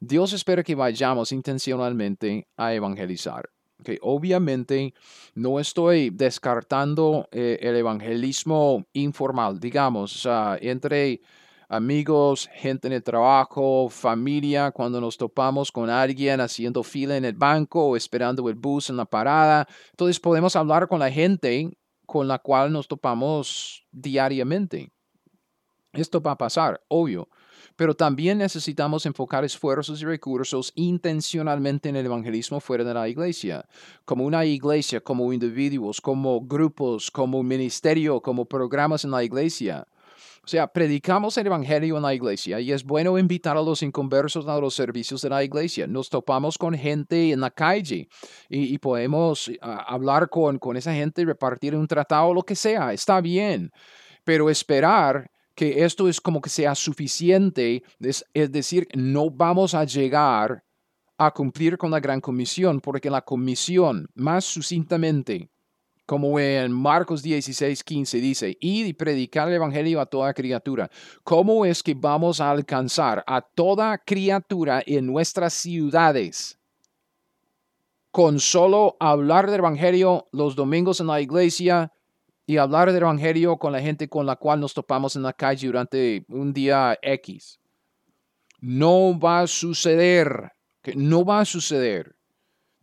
Dios espera que vayamos intencionalmente a evangelizar. Okay, obviamente no estoy descartando eh, el evangelismo informal, digamos, entre amigos, gente en el trabajo, familia, cuando nos topamos con alguien haciendo fila en el banco o esperando el bus en la parada. Entonces podemos hablar con la gente con la cual nos topamos diariamente. Esto va a pasar, obvio, pero también necesitamos enfocar esfuerzos y recursos intencionalmente en el evangelismo fuera de la iglesia, como una iglesia, como individuos, como grupos, como ministerio, como programas en la iglesia. O sea, predicamos el Evangelio en la iglesia y es bueno invitar a los inconversos a los servicios de la iglesia. Nos topamos con gente en la calle y, podemos ah, hablar con, con esa gente y repartir un tratado, lo que sea. Está bien, pero esperar que esto es como que sea suficiente, es, es decir, no vamos a llegar a cumplir con la gran comisión, porque la comisión, más sucintamente, como en Marcos 16, 15 dice, id y predicar el Evangelio a toda criatura. ¿Cómo es que vamos a alcanzar a toda criatura en nuestras ciudades? Con solo hablar del Evangelio los domingos en la iglesia y hablar del Evangelio con la gente con la cual nos topamos en la calle durante un día X. No va a suceder, no va a suceder.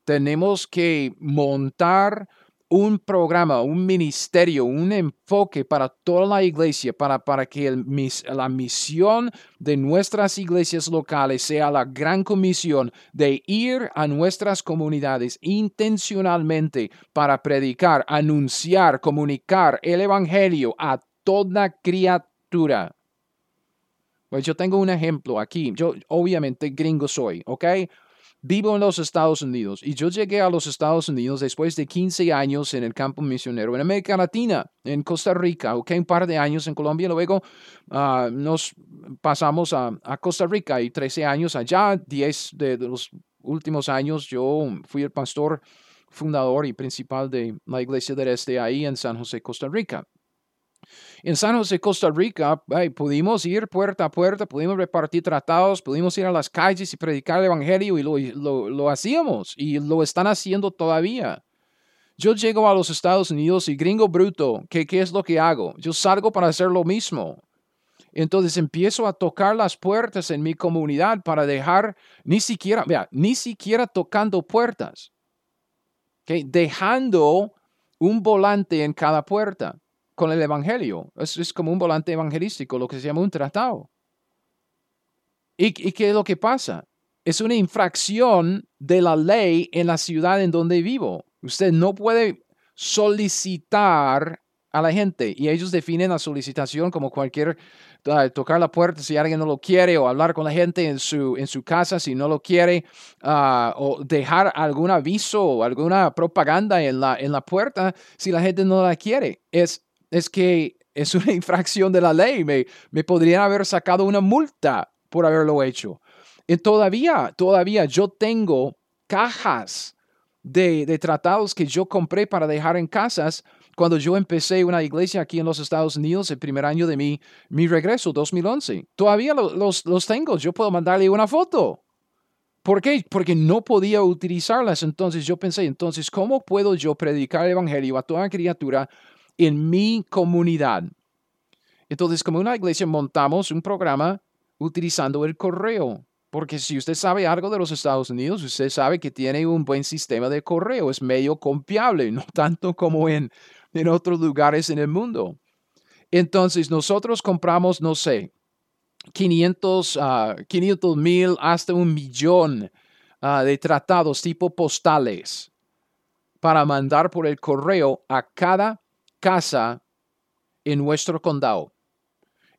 Tenemos que montar un programa, un ministerio, un enfoque para toda la iglesia, para, para que la misión de nuestras iglesias locales sea la gran comisión de ir a nuestras comunidades intencionalmente para predicar, anunciar, comunicar el Evangelio a toda criatura. Pues yo tengo un ejemplo aquí. Yo obviamente gringo soy, ¿ok? Vivo en los Estados Unidos y yo llegué a los Estados Unidos después de 15 años en el campo misionero en América Latina, en Costa Rica, ok, un par de años en Colombia, luego ah, nos pasamos a, Costa Rica y 13 años allá, 10 de, de los últimos años yo fui el pastor fundador y principal de la iglesia del este ahí en San José, Costa Rica. En San José, Costa Rica, pudimos ir puerta a puerta, pudimos repartir tratados, pudimos ir a las calles y predicar el Evangelio y lo, lo, hacíamos y lo están haciendo todavía. Yo llego a los Estados Unidos y gringo bruto, ¿qué, ¿qué es lo que hago? Yo salgo para hacer lo mismo. Entonces empiezo a tocar las puertas en mi comunidad para dejar, ni siquiera, vea, ni siquiera tocando puertas, ¿okay? dejando un volante en cada puerta con el Evangelio. Es, es, como un volante evangelístico, lo que se llama un tratado. ¿Y, ¿Y qué es lo que pasa? Es una infracción de la ley en la ciudad en donde vivo. Usted no puede solicitar a la gente y ellos definen la solicitación como cualquier uh, tocar la puerta si alguien no lo quiere o hablar con la gente en su, en su casa si no lo quiere uh, o dejar algún aviso o alguna propaganda en la, en la puerta si la gente no la quiere. Es es que es una <laughs> infracción de la ley. Me, me podrían haber sacado una multa por haberlo hecho. Y todavía, todavía yo tengo cajas de, de, tratados que yo compré para dejar en casas cuando yo empecé una iglesia aquí en los Estados Unidos el primer año de mi, mi regreso, 2011. Todavía los, los tengo, yo puedo mandarle una foto. ¿Por qué? Porque no podía utilizarlas. Entonces yo pensé, entonces, ¿cómo puedo yo predicar el Evangelio a toda criatura en mi comunidad. Entonces, como una iglesia, montamos un programa utilizando el correo. Porque si usted sabe algo de los Estados Unidos, usted sabe que tiene un buen sistema de correo. Es medio confiable, <laughs> no tanto como en, en otros lugares en el mundo. Entonces, nosotros compramos, no sé, 500 uh, mil hasta un millón uh, de tratados tipo postales para mandar por el correo a cada casa en nuestro condado.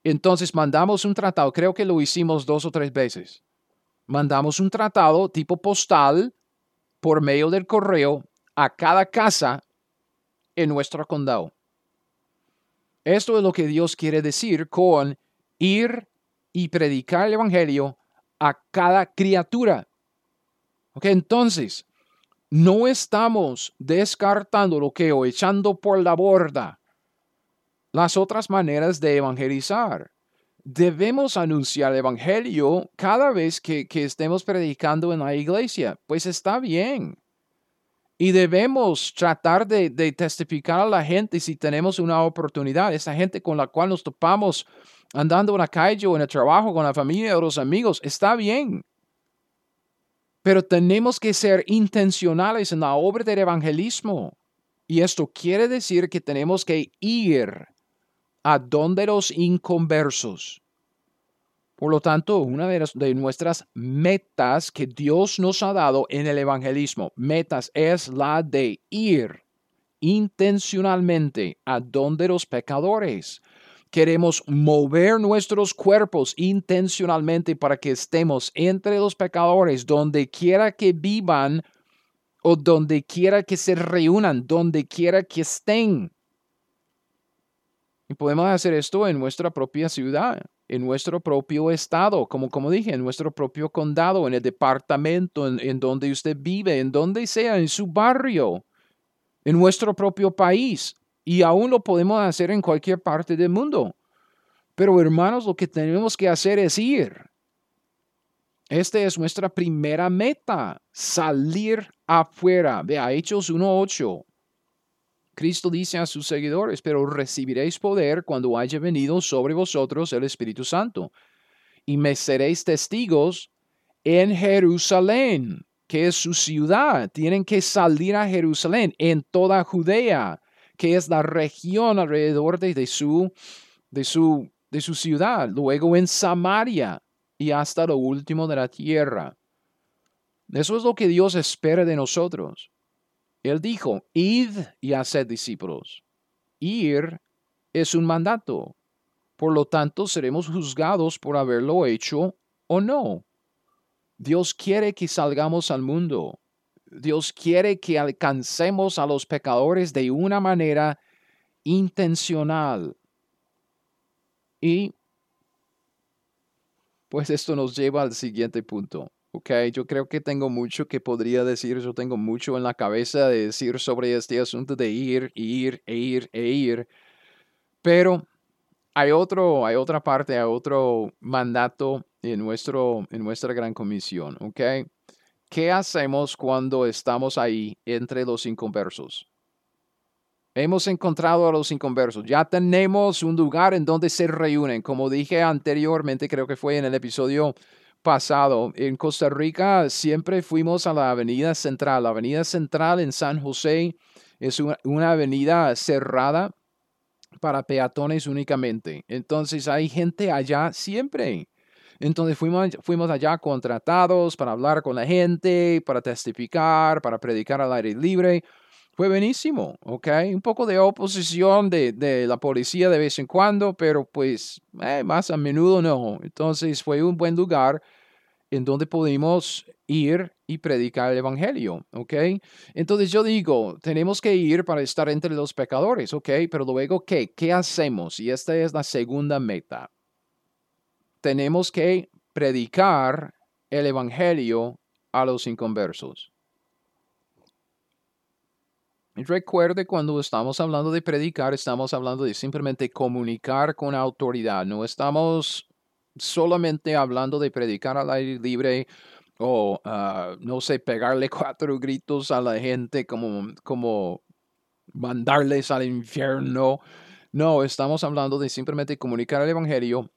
Entonces mandamos un tratado, creo que lo hicimos dos o tres veces. Mandamos un tratado tipo postal por medio del correo a cada casa en nuestro condado. Esto es lo que Dios quiere decir con ir y predicar el Evangelio a cada criatura. Ok, entonces, no estamos descartando lo que o echando por la borda las otras maneras de evangelizar. Debemos anunciar el Evangelio cada vez que, estemos predicando en la iglesia. Pues está bien. Y debemos tratar de, de, testificar a la gente si tenemos una oportunidad. Esa gente con la cual nos topamos andando en la calle o en el trabajo con la familia o los amigos. Está bien. Pero tenemos que ser intencionales en la obra del evangelismo. Y esto quiere decir que tenemos que ir a donde los inconversos. Por lo tanto, una de, de, nuestras metas que Dios nos ha dado en el evangelismo, metas, es la de ir intencionalmente a donde los pecadores queremos mover nuestros cuerpos intencionalmente para que estemos entre los pecadores, donde quiera que vivan o donde quiera que se reúnan, donde quiera que estén. Y podemos hacer esto en nuestra propia ciudad, en nuestro propio estado, como, como dije, en nuestro propio condado, en el departamento en, en donde usted vive, en donde sea, en su barrio, en nuestro propio país. Y aún lo podemos hacer en cualquier parte del mundo. Pero hermanos, lo que tenemos que hacer es ir. Esta es nuestra primera meta, salir afuera. Vea, Hechos 1.8. Cristo dice a sus seguidores, pero recibiréis poder cuando haya venido sobre vosotros el Espíritu Santo. Y me seréis testigos en Jerusalén, que es su ciudad. Tienen que salir a Jerusalén, en toda Judea, que es la región alrededor de, su, de, su, de su ciudad, luego en Samaria y hasta lo último de la tierra. Eso es lo que Dios espera de nosotros. Él dijo, id y haced discípulos. Ir es un mandato. Por lo tanto, seremos juzgados por haberlo hecho o no. Dios quiere que salgamos al mundo. Dios quiere que alcancemos a los pecadores de una manera intencional. Y pues esto nos lleva al siguiente punto. Ok, yo creo que tengo mucho que podría decir, yo tengo mucho en la cabeza de decir sobre este asunto de ir, ir, e ir, e ir. Pero hay otro, hay otra parte, hay otro mandato en, nuestro, en nuestra gran comisión, ¿ok? ¿Qué hacemos cuando estamos ahí entre los inconversos? Hemos encontrado a los inconversos. Ya tenemos un lugar en donde se reúnen. Como dije anteriormente, creo que fue en el episodio pasado, en Costa Rica siempre fuimos a la Avenida Central. La Avenida Central en San José es una, avenida cerrada para peatones únicamente. Entonces hay gente allá siempre. Entonces fuimos, allá contratados para hablar con la gente, para testificar, para predicar al aire libre fue buenísimo, ¿ok? Un poco de oposición de, la policía de vez en cuando, pero pues eh, más a menudo no. Entonces fue un buen lugar en donde pudimos ir y predicar el Evangelio, ¿ok? Entonces yo digo, tenemos que ir para estar entre los pecadores, ¿ok? Pero luego, ¿qué? ¿Qué hacemos? Y esta es la segunda meta. Tenemos que predicar el Evangelio a los inconversos. Recuerde cuando estamos hablando de predicar, estamos hablando de simplemente comunicar con autoridad. No estamos solamente hablando de predicar al aire libre o, ah, no sé, pegarle <laughs> cuatro gritos a la gente como, como mandarles al infierno. No, estamos hablando de simplemente comunicar el Evangelio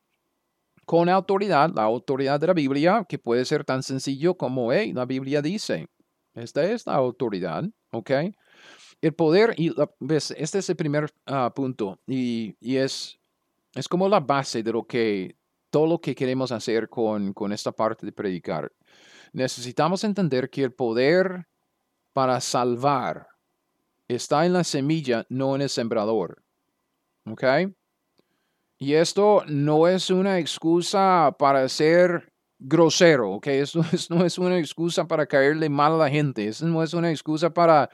con autoridad, la autoridad de la Biblia, que puede ser tan sencillo como, hey, la Biblia dice, esta es la autoridad, ¿ok? El poder, y ves, este es el primer ah, punto, y, es, es como la base de lo que, todo lo que queremos hacer con, con esta parte de predicar. Necesitamos entender que el poder para salvar está en la semilla, no en el sembrador. ¿Ok? Y esto no es una excusa para ser grosero, ¿ok? <laughs> Esto, no es una excusa para caerle mal a la gente. Esto no es una excusa para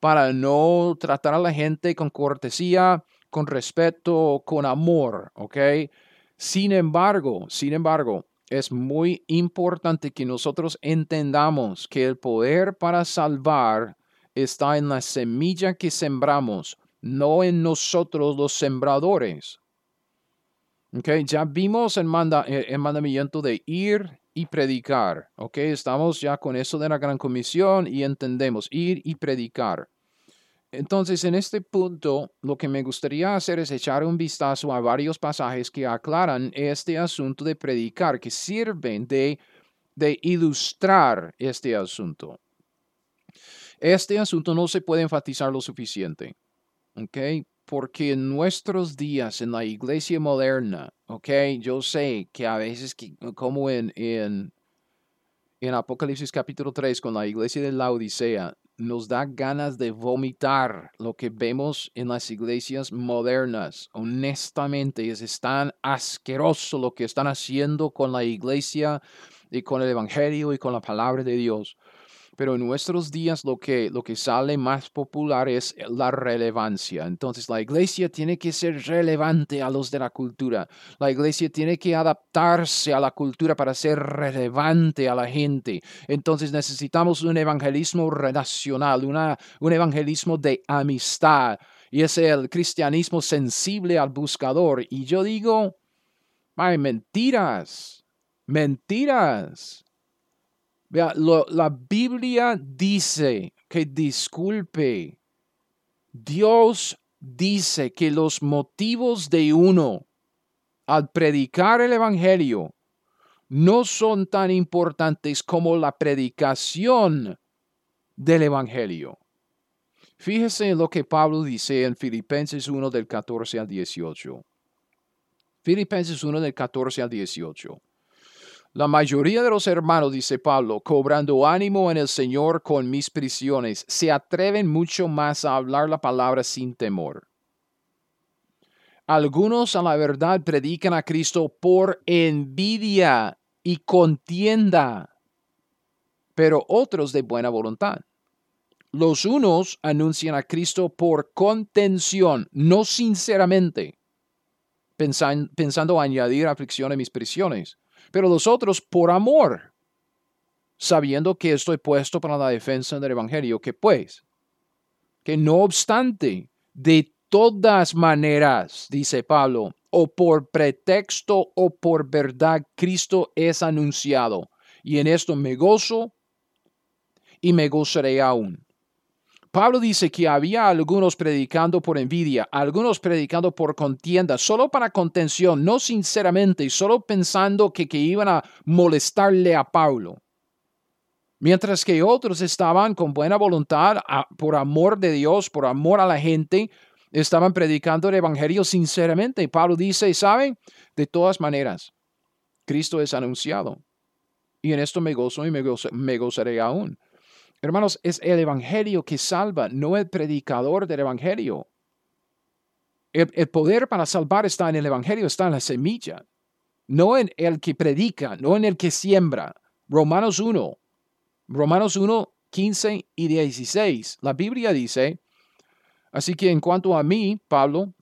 para no tratar a la gente con cortesía, con respeto, con amor, ¿ok? Sin embargo, sin embargo, es muy importante que nosotros entendamos que el poder para salvar está en la semilla que sembramos, no en nosotros los sembradores. Okay, ya vimos el, eh, mandamiento de ir y predicar. Ok, estamos ya con eso de la gran comisión y entendemos ir y predicar. Entonces, en este punto, lo que me gustaría hacer es echar un vistazo a varios pasajes que aclaran este asunto de predicar, que sirven de, de ilustrar este asunto. Este asunto no se puede enfatizar lo suficiente, ¿ok? Porque en nuestros días, en la iglesia moderna, ¿ok? Yo sé que a veces, como en, en, en Apocalipsis capítulo 3, con la iglesia de la Odisea, nos da ganas de vomitar lo que vemos en las iglesias modernas. Honestamente, es tan asqueroso lo que están haciendo con la iglesia y con el Evangelio y con la palabra de Dios. Pero en nuestros días lo que, lo que sale más popular es la relevancia. Entonces la iglesia tiene que ser relevante a los de la cultura. La iglesia tiene que adaptarse a la cultura para ser relevante a la gente. Entonces necesitamos un evangelismo relacional, una, un evangelismo de amistad. Y es el cristianismo sensible al buscador. Y yo digo, ay, mentiras, mentiras. Vea, la Biblia dice que disculpe. Dios dice que los motivos de uno al predicar el Evangelio no son tan importantes como la predicación del Evangelio. Fíjese en lo que Pablo dice en Filipenses 1 del 14 al 18. Filipenses 1 del 14 al 18. La mayoría de los hermanos, dice Pablo, cobrando ánimo en el Señor con mis prisiones, se atreven mucho más a hablar la palabra sin temor. Algunos a la verdad predican a Cristo por envidia y contienda, pero otros de buena voluntad. Los unos anuncian a Cristo por contención, no sinceramente, pensando, añadir aflicción a mis prisiones, pero los otros por amor, sabiendo que estoy puesto para la defensa del Evangelio, que pues, que no obstante, de todas maneras, dice Pablo, o por pretexto o por verdad, Cristo es anunciado. Y en esto me gozo y me gozaré aún. Pablo dice que había algunos predicando por envidia, algunos predicando por contienda, solo para contención, no sinceramente, solo pensando que, iban a molestarle a Pablo. Mientras que otros estaban con buena voluntad, por amor de Dios, por amor a la gente, estaban predicando el Evangelio sinceramente. Y Pablo dice, ¿saben? De todas maneras, Cristo es anunciado. Y en esto me gozo y me, me gozaré aún. Hermanos, es el Evangelio que salva, no el predicador del Evangelio. El, el, poder para salvar está en el Evangelio, está en la semilla, no en el que predica, no en el que siembra. Romanos 1, Romanos 1, 15 y 16. La Biblia dice, así que en cuanto a mí, Pablo,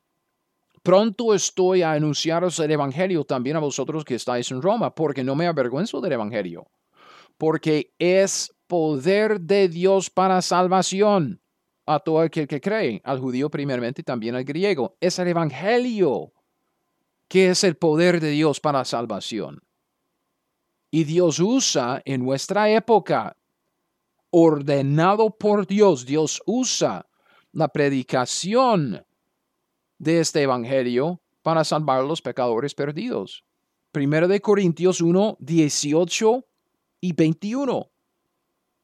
pronto estoy a anunciaros el Evangelio también a vosotros que estáis en Roma, porque no me avergüenzo del Evangelio, porque es poder de Dios para salvación a todo aquel que cree, al judío primeramente y también al griego. Es el Evangelio que es el poder de Dios para salvación. Y Dios usa en nuestra época, ordenado por Dios, Dios usa la predicación de este Evangelio para salvar a los pecadores perdidos. Primero de Corintios 1, 18 y 21.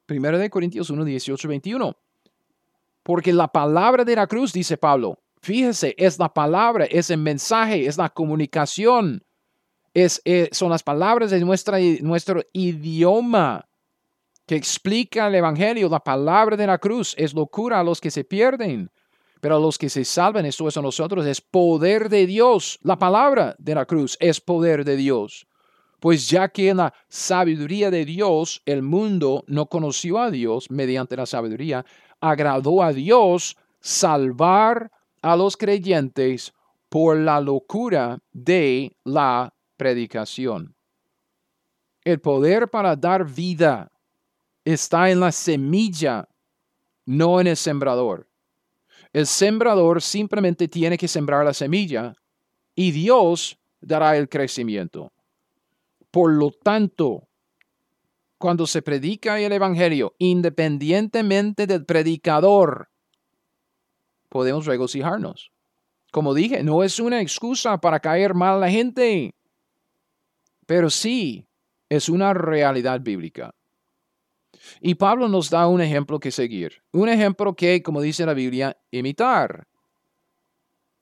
Primero de Corintios 1, 18 y 21. Porque la palabra de la cruz, dice Pablo, fíjese, es la palabra, es el mensaje, es la comunicación, es, eh, son las palabras de nuestra, nuestro idioma que explica el Evangelio. La palabra de la cruz es locura a los que se pierden, pero a los que se salvan, esto es a nosotros, es poder de Dios. La palabra de la cruz es poder de Dios. Pues ya que en la sabiduría de Dios el mundo no conoció a Dios mediante la sabiduría, agradó a Dios salvar a los creyentes por la locura de la predicación. El poder para dar vida está en la semilla, no en el sembrador. El sembrador simplemente tiene que sembrar la semilla y Dios dará el crecimiento. Por lo tanto, cuando se predica el Evangelio, independientemente del predicador, podemos regocijarnos. Como dije, no es una excusa para caer mal a la gente, pero sí es una realidad bíblica. Y Pablo nos da un ejemplo que seguir, un ejemplo que, como dice la Biblia, imitar.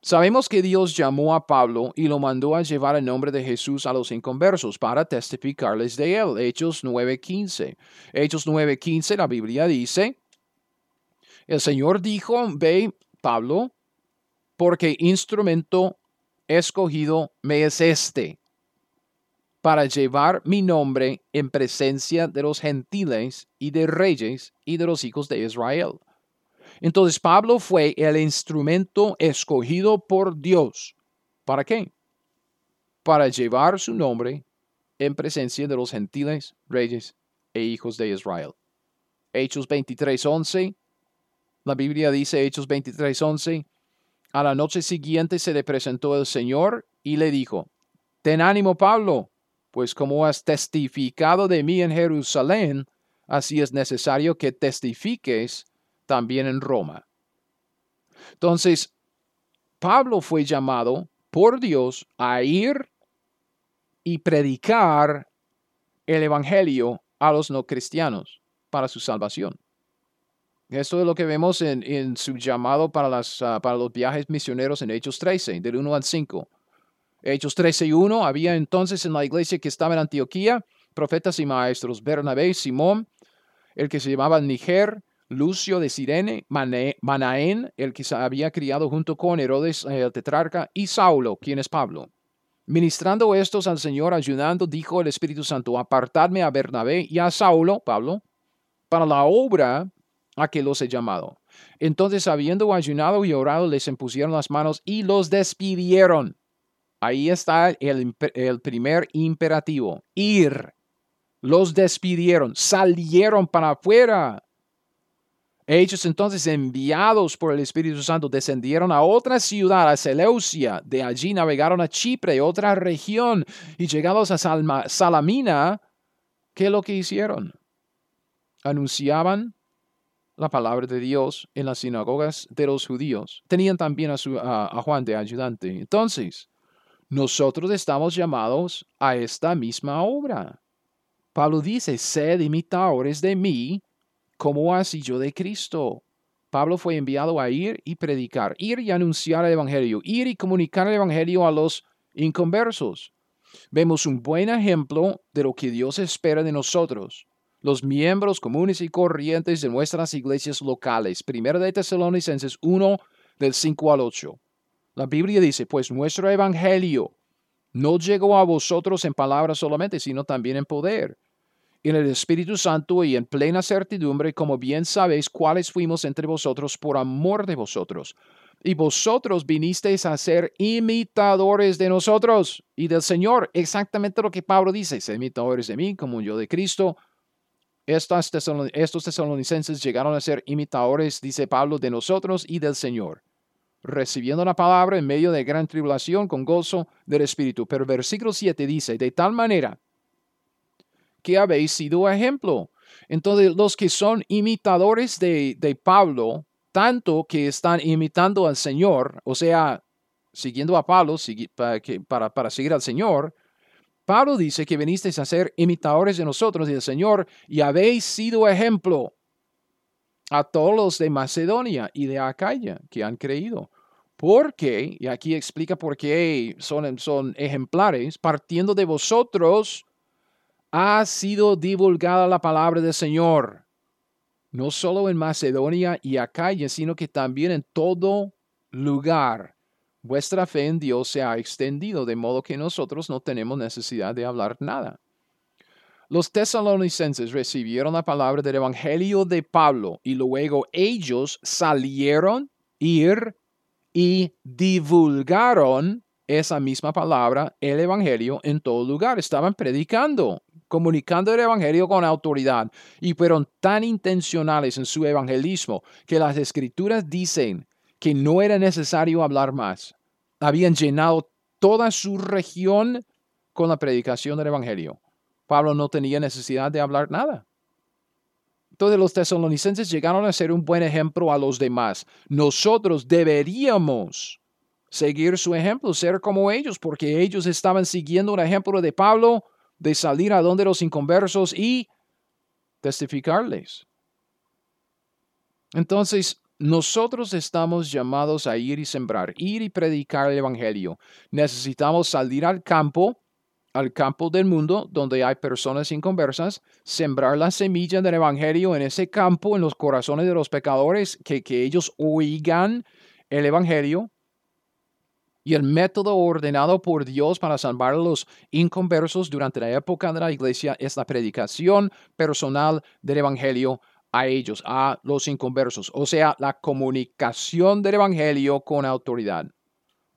Sabemos que Dios llamó a Pablo y lo mandó a llevar el nombre de Jesús a los inconversos para testificarles de él. Hechos 9:15. Hechos 9:15, la Biblia dice, el Señor dijo, ve, Pablo, porque instrumento escogido me es este, para llevar mi nombre en presencia de los gentiles y de reyes y de los hijos de Israel entonces Pablo fue el instrumento escogido por Dios. ¿Para qué? Para llevar su nombre en presencia de los gentiles, reyes e hijos de Israel. Hechos 23:11. La Biblia dice Hechos 23:11. A la noche siguiente se le presentó el Señor y le dijo, Ten ánimo, Pablo, pues como has testificado de mí en Jerusalén, así es necesario que testifiques también en Roma. Entonces, Pablo fue llamado por Dios a ir y predicar el Evangelio a los no cristianos para su salvación. Esto es lo que vemos en, su llamado para, las, ah, para los viajes misioneros en Hechos 13, del 1 al 5. Hechos 13 y 1, había entonces en la iglesia que estaba en Antioquía profetas y maestros, Bernabé, Simón, el que se llamaba Niger, Lucio de Sirene, Manaén, el que se había criado junto con Herodes eh, el tetrarca, y Saulo, quien es Pablo. Ministrando estos al Señor, ayudando, dijo el Espíritu Santo, apartadme a Bernabé y a Saulo, Pablo, para la obra a que los he llamado. Entonces, habiendo ayunado y orado, les impusieron las manos y los despidieron. Ahí está el, el primer imperativo, ir. Los despidieron, salieron para afuera. Ellos entonces, enviados por el Espíritu Santo, descendieron a otra ciudad, a Seleucia. De allí navegaron a Chipre, otra región, y llegados a Salamina, ¿qué es lo que hicieron? Anunciaban la palabra de Dios en las sinagogas de los judíos. Tenían también a, a Juan de ayudante. Entonces, nosotros estamos llamados a esta misma obra. Pablo dice, sed imitadores de mí como así yo de Cristo. Pablo fue enviado a ir y predicar, ir y anunciar el Evangelio, ir y comunicar el Evangelio a los inconversos. Vemos un buen ejemplo de lo que Dios espera de nosotros, los miembros comunes y corrientes de nuestras iglesias locales. Primero de Tesalonicenses 1, del 5 al 8. La Biblia dice, pues nuestro Evangelio no llegó a vosotros en palabras solamente, sino también en poder en el Espíritu Santo y en plena certidumbre, como bien sabéis cuáles fuimos entre vosotros por amor de vosotros. Y vosotros vinisteis a ser imitadores de nosotros y del Señor. Exactamente lo que Pablo dice, ser imitadores de mí como yo de Cristo. Estos, estos tesalonicenses llegaron a ser imitadores, dice Pablo, de nosotros y del Señor recibiendo la palabra en medio de gran tribulación con gozo del Espíritu. Pero versículo 7 dice, de tal manera que habéis sido ejemplo. Entonces, los que son imitadores de, Pablo, tanto que están imitando al Señor, o sea, siguiendo a Pablo para, para, seguir al Señor, Pablo dice que venisteis a ser imitadores de nosotros y del Señor y habéis sido ejemplo a todos los de Macedonia y de Acaya que han creído. Porque, y aquí explica por qué son, son ejemplares, partiendo de vosotros, ha sido divulgada la palabra del Señor, no solo en Macedonia y Acaya, sino que también en todo lugar. Vuestra fe en Dios se ha extendido, de modo que nosotros no tenemos necesidad de hablar nada. Los tesalonicenses recibieron la palabra del Evangelio de Pablo y luego ellos salieron, ir y divulgaron esa misma palabra, el Evangelio, en todo lugar. Estaban predicando comunicando el Evangelio con autoridad y fueron tan intencionales en su evangelismo que las escrituras dicen que no era necesario hablar más. Habían llenado toda su región con la predicación del Evangelio. Pablo no tenía necesidad de hablar nada. Entonces los tesalonicenses llegaron a ser un buen ejemplo a los demás. Nosotros deberíamos seguir su ejemplo, ser como ellos, porque ellos estaban siguiendo un ejemplo de Pablo de salir a donde los inconversos y testificarles. Entonces, nosotros estamos llamados a ir y sembrar, ir y predicar el Evangelio. Necesitamos salir al campo, al campo del mundo donde hay personas inconversas, sembrar la semilla del Evangelio en ese campo, en los corazones de los pecadores, que, que ellos oigan el Evangelio y el método ordenado por Dios para salvar a los inconversos durante la época de la iglesia es la predicación personal del Evangelio a ellos, a los inconversos, o sea, la comunicación del Evangelio con autoridad.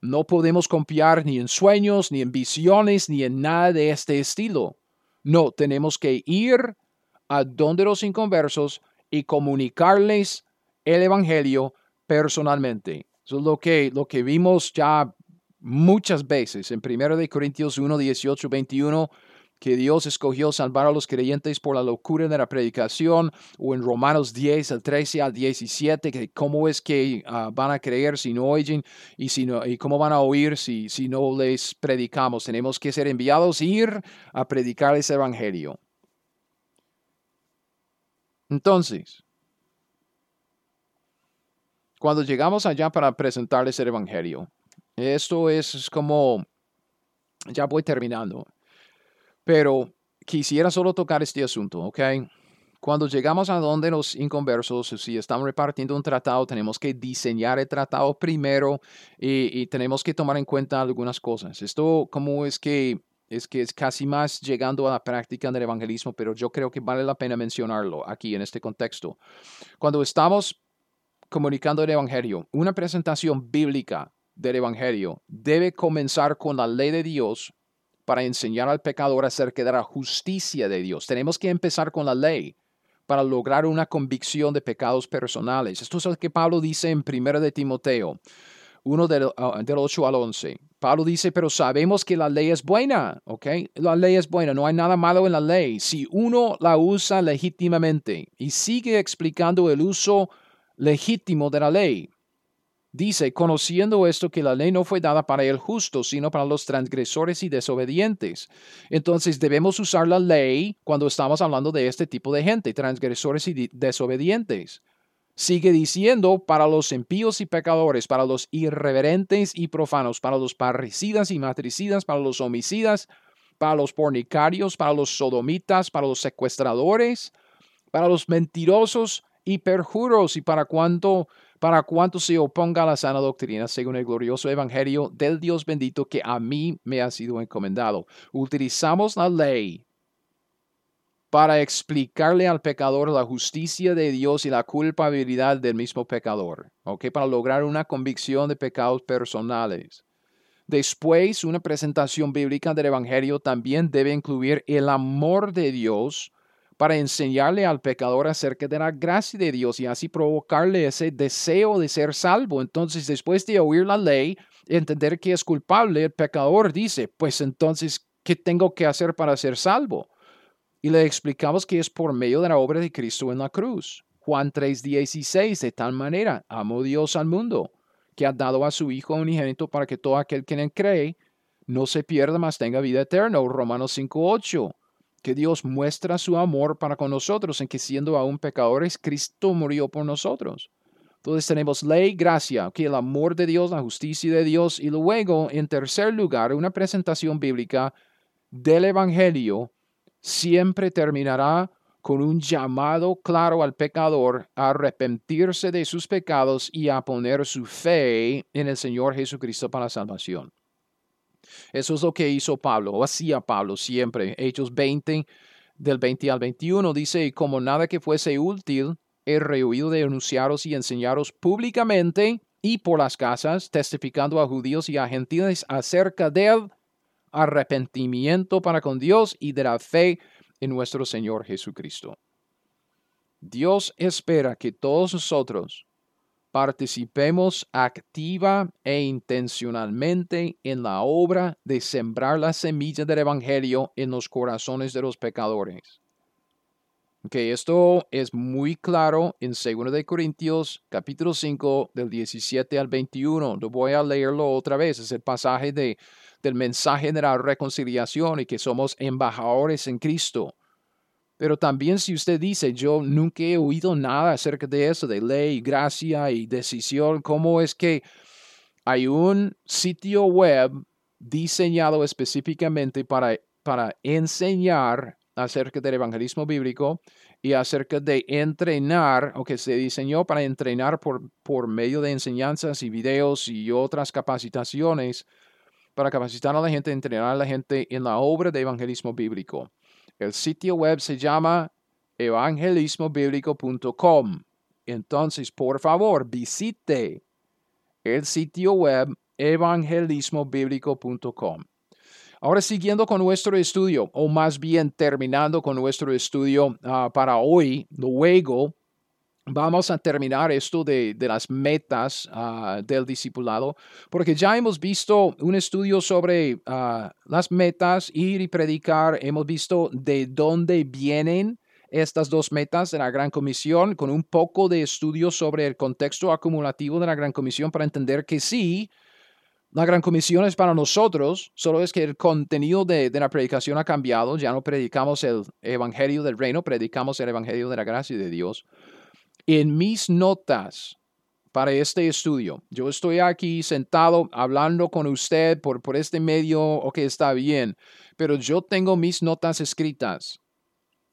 No podemos confiar ni en sueños, ni en visiones, ni en nada de este estilo. No, tenemos que ir a donde los inconversos y comunicarles el Evangelio personalmente. Eso es lo que, lo que vimos ya muchas veces en 1 Corintios 1, 18, 21, que Dios escogió salvar a los creyentes por la locura de la predicación, o en Romanos 10, el 13 al 17, que cómo es que ah, van a creer si no oyen y, si no, y cómo van a oír si, si no les predicamos. Tenemos que ser enviados, ir a predicar ese evangelio. Entonces, cuando llegamos allá para presentarles el Evangelio, esto es como, ya voy terminando, pero quisiera solo tocar este asunto, ¿ok? cuando llegamos a donde los inconversos, si estamos repartiendo un tratado, tenemos que diseñar el tratado primero y, tenemos que tomar en cuenta algunas cosas. Esto, como es que es que es casi más llegando a la práctica del evangelismo, pero yo creo que vale la pena mencionarlo aquí en este contexto. Cuando estamos comunicando el evangelio, una presentación bíblica del evangelio debe comenzar con la ley de Dios para enseñar al pecador acerca de la justicia de Dios. Tenemos que empezar con la ley para lograr una convicción de pecados personales. Esto es lo que Pablo dice en 1 de Timoteo, 1 del, 8 al 11. Pablo dice, pero sabemos que la ley es buena, ¿ok? La ley es buena, no hay nada malo en la ley. Si uno la usa legítimamente y sigue explicando el uso legítimo de la ley, Dice, conociendo esto que la ley no fue dada para el justo, sino para los transgresores y desobedientes. Entonces debemos usar la ley cuando estamos hablando de este tipo de gente, transgresores y desobedientes. Sigue diciendo, para los impíos y pecadores, para los irreverentes y profanos, para los parricidas y matricidas, para los homicidas, para los pornicarios, para los sodomitas, para los secuestradores, para los mentirosos y perjuros y para cuanto para se oponga a la sana doctrina según el glorioso evangelio del Dios bendito que a mí me ha sido encomendado. Utilizamos la ley para explicarle al pecador la justicia de Dios y la culpabilidad del mismo pecador, ¿ok? Para lograr una convicción de pecados personales. Después, una presentación bíblica del Evangelio también debe incluir el amor de Dios para enseñarle al pecador acerca de la gracia de Dios y así provocarle ese deseo de ser salvo. Entonces, después de oír la ley, entender que es culpable, el pecador dice, pues entonces, ¿qué tengo que hacer para ser salvo? Y le explicamos que es por medio de la obra de Cristo en la cruz. Juan 3:16, de tal manera, amo Dios al mundo, que ha dado a su Hijo unigénito para que todo aquel que en cree no se pierda, mas tenga vida eterna. Romanos 5:8 que Dios muestra su amor para con nosotros en que siendo aún pecadores, Cristo murió por nosotros. Entonces tenemos ley, gracia, que el amor de Dios, la justicia de Dios y luego, en tercer lugar, una presentación bíblica del Evangelio siempre terminará con un llamado claro al pecador a arrepentirse de sus pecados y a poner su fe en el Señor Jesucristo para la salvación. Eso es lo que hizo Pablo, o hacía Pablo siempre. Hechos 20, del 20 al 21, dice, y como nada que fuese útil, he rehuido de anunciaros y enseñaros públicamente y por las casas, testificando a judíos y a gentiles acerca del arrepentimiento para con Dios y de la fe en nuestro Señor Jesucristo. Dios espera que todos nosotros participemos activa e intencionalmente en la obra de sembrar la semilla del Evangelio en los corazones de los pecadores. Okay, esto es muy claro en 2 de Corintios capítulo 5 del 17 al 21. Lo voy a leerlo otra vez. Es el pasaje de, del mensaje de la reconciliación y que somos embajadores en Cristo. Pero también si usted dice, yo nunca he oído nada acerca de eso, de ley, gracia y decisión, ¿cómo es que hay un sitio web diseñado específicamente para, para enseñar acerca del evangelismo bíblico y acerca de entrenar, o que se diseñó para entrenar por, por medio de enseñanzas y videos y otras capacitaciones, para capacitar a la gente, entrenar a la gente en la obra de evangelismo bíblico. El sitio web se llama evangelismobiblico.com. Entonces, por favor, visite el sitio web evangelismobiblico.com. Ahora siguiendo con nuestro estudio, o más bien terminando con nuestro estudio ah, para hoy, luego Vamos a terminar esto de, las metas ah, del discipulado, porque ya hemos visto un estudio sobre ah, las metas, ir y predicar, hemos visto de dónde vienen estas dos metas de la Gran Comisión, con un poco de estudio sobre el contexto acumulativo de la Gran Comisión para entender que sí, la Gran Comisión es para nosotros, solo es que el contenido de, de la predicación ha cambiado, ya no predicamos el Evangelio del Reino, predicamos el Evangelio de la Gracia de Dios. En mis notas para este estudio, yo estoy aquí sentado hablando con usted por, por este medio, ok, está bien, pero yo tengo mis notas escritas.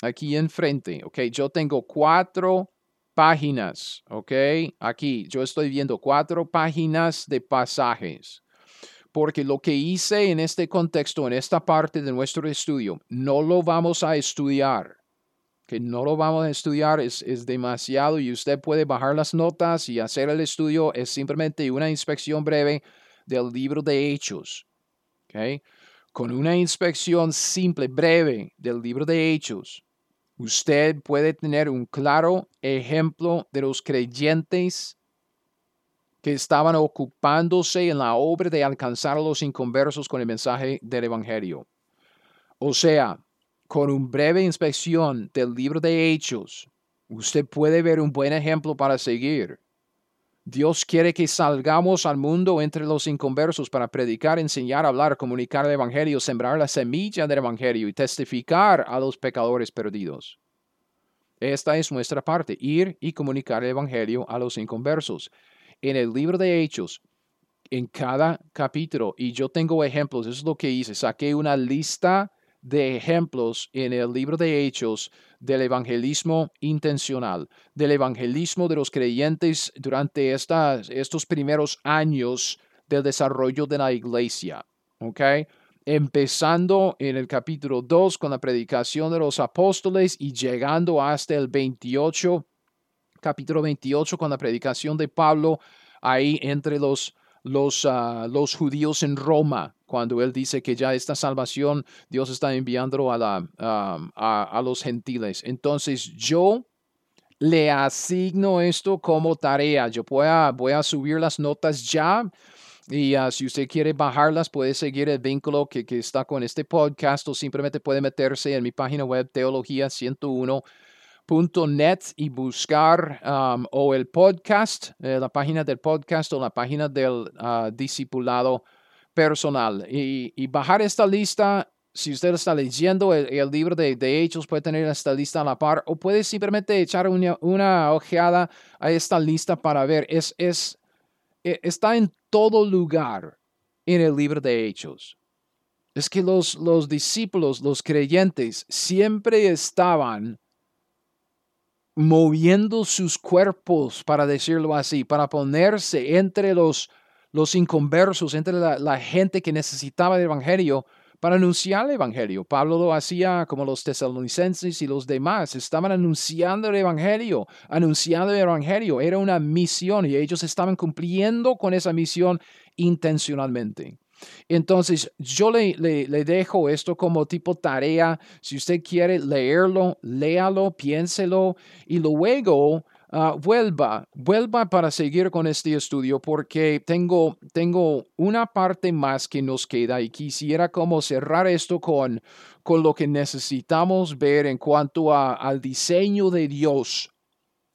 aquí enfrente, ¿ok? Yo tengo cuatro páginas, ¿ok? Aquí yo estoy viendo cuatro páginas de pasajes. Porque lo que hice en este contexto, en esta parte de nuestro estudio, no lo vamos a estudiar. Que no lo vamos a estudiar es, es demasiado y usted puede bajar las notas y hacer el estudio. Es simplemente una inspección breve del libro de Hechos. ¿ok? Con una inspección simple, breve del libro de Hechos, usted puede tener un claro ejemplo de los creyentes que estaban ocupándose en la obra de alcanzar a los inconversos con el mensaje del Evangelio. O sea, con una breve inspección del libro de Hechos, usted puede ver un buen ejemplo para seguir. Dios quiere que salgamos al mundo entre los inconversos para predicar, enseñar, hablar, comunicar el Evangelio, sembrar la semilla del Evangelio y testificar a los pecadores perdidos. Esta es nuestra parte, ir y comunicar el Evangelio a los inconversos. En el libro de Hechos, en cada capítulo, y yo tengo ejemplos, eso es lo que hice, saqué una lista de ejemplos en el libro de Hechos del evangelismo intencional, del evangelismo de los creyentes durante estos primeros años del desarrollo de la iglesia. ¿Ok? Empezando en el capítulo 2 con la predicación de los apóstoles y llegando hasta el 28, capítulo 28 con la predicación de Pablo ahí entre los los, ah, los judíos en Roma, cuando él dice que ya esta salvación Dios está enviando a, la, a, los gentiles. Entonces yo le asigno esto como tarea. Yo voy a, voy a subir las notas ya. Y ah, si usted quiere bajarlas, puede seguir el vínculo que, que, está con este podcast o simplemente puede meterse en mi página web Teología 101 net y buscar um, o el podcast, eh, la página del podcast o la página del uh, discipulado personal. Y, bajar esta lista, si usted está leyendo el, libro de, de, Hechos, puede tener esta lista a la par o puede simplemente echar una, una ojeada a esta lista para ver. Es, es, e, está en todo lugar en el libro de Hechos. Es que los, los discípulos, los creyentes, siempre estaban moviendo sus cuerpos, para decirlo así, para ponerse entre los, los inconversos, entre la, gente que necesitaba el Evangelio, para anunciar el Evangelio. Pablo lo hacía como los tesalonicenses y los demás, estaban anunciando el Evangelio, anunciando el Evangelio, era una misión y ellos estaban cumpliendo con esa misión intencionalmente. Entonces, yo le, le, dejo esto como tipo tarea. Si usted quiere leerlo, léalo, piénselo y luego ah, vuelva, vuelva para seguir con este estudio porque tengo, tengo una parte más que nos queda y quisiera como cerrar esto con, con lo que necesitamos ver en cuanto a, al diseño de Dios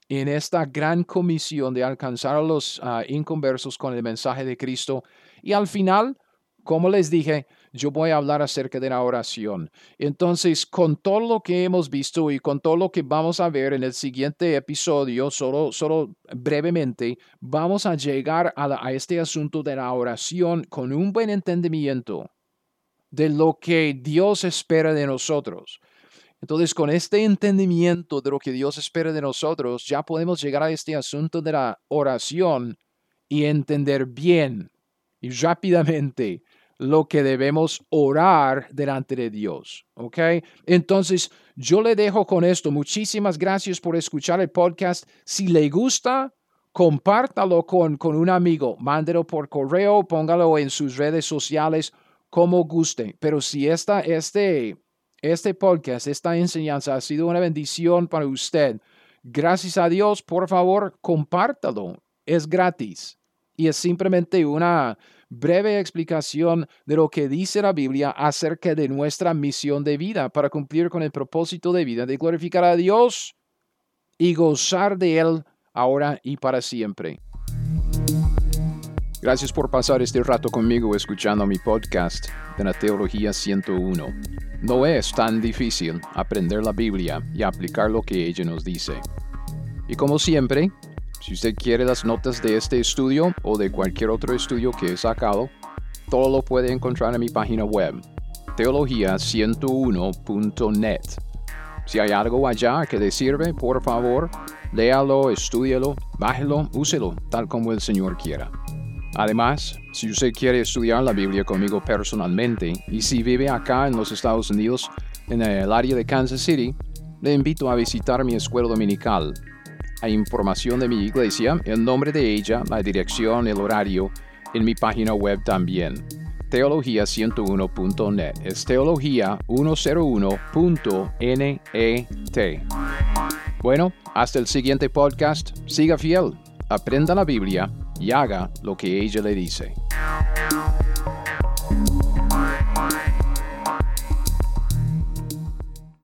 en esta gran comisión de alcanzar a los ah, inconversos con el mensaje de Cristo. Y al final, como les dije, yo voy a hablar acerca de la oración. Entonces, con todo lo que hemos visto y con todo lo que vamos a ver en el siguiente episodio, solo, solo brevemente, vamos a llegar a, a este asunto de la oración con un buen entendimiento de lo que Dios espera de nosotros. Entonces, con este entendimiento de lo que Dios espera de nosotros, ya podemos llegar a este asunto de la oración y entender bien y rápidamente lo que debemos orar delante de Dios. ¿Ok? Entonces, yo le dejo con esto. Muchísimas gracias por escuchar el podcast. Si le gusta, compártalo con, con un amigo. Mándelo por correo, póngalo en sus redes sociales como guste. Pero si esta, este, este podcast, esta enseñanza ha sido una bendición para usted, gracias a Dios, por favor, compártalo. Es gratis y es simplemente una breve explicación de lo que dice la Biblia acerca de nuestra misión de vida para cumplir con el propósito de vida de glorificar a Dios y gozar de Él ahora y para siempre. Gracias por pasar este rato conmigo escuchando mi podcast de la Teología 101. No es tan difícil aprender la Biblia y aplicar lo que ella nos dice. Y como siempre, si usted quiere las notas de este estudio o de cualquier otro estudio que he sacado, todo lo puede encontrar en mi página web, teología101.net. Si hay algo allá que le sirve, por favor, léalo, estúdialo, bájelo, úselo, tal como el Señor quiera. Además, si usted quiere estudiar la Biblia conmigo personalmente y si vive acá en los Estados Unidos, en el área de Kansas City, le invito a visitar mi escuela dominical. Hay información de mi iglesia, el nombre de ella, la dirección, el horario, en mi página web también teología101.net. Es teología101.net. Bueno, hasta el siguiente podcast. Siga fiel, aprenda la Biblia y haga lo que ella le dice.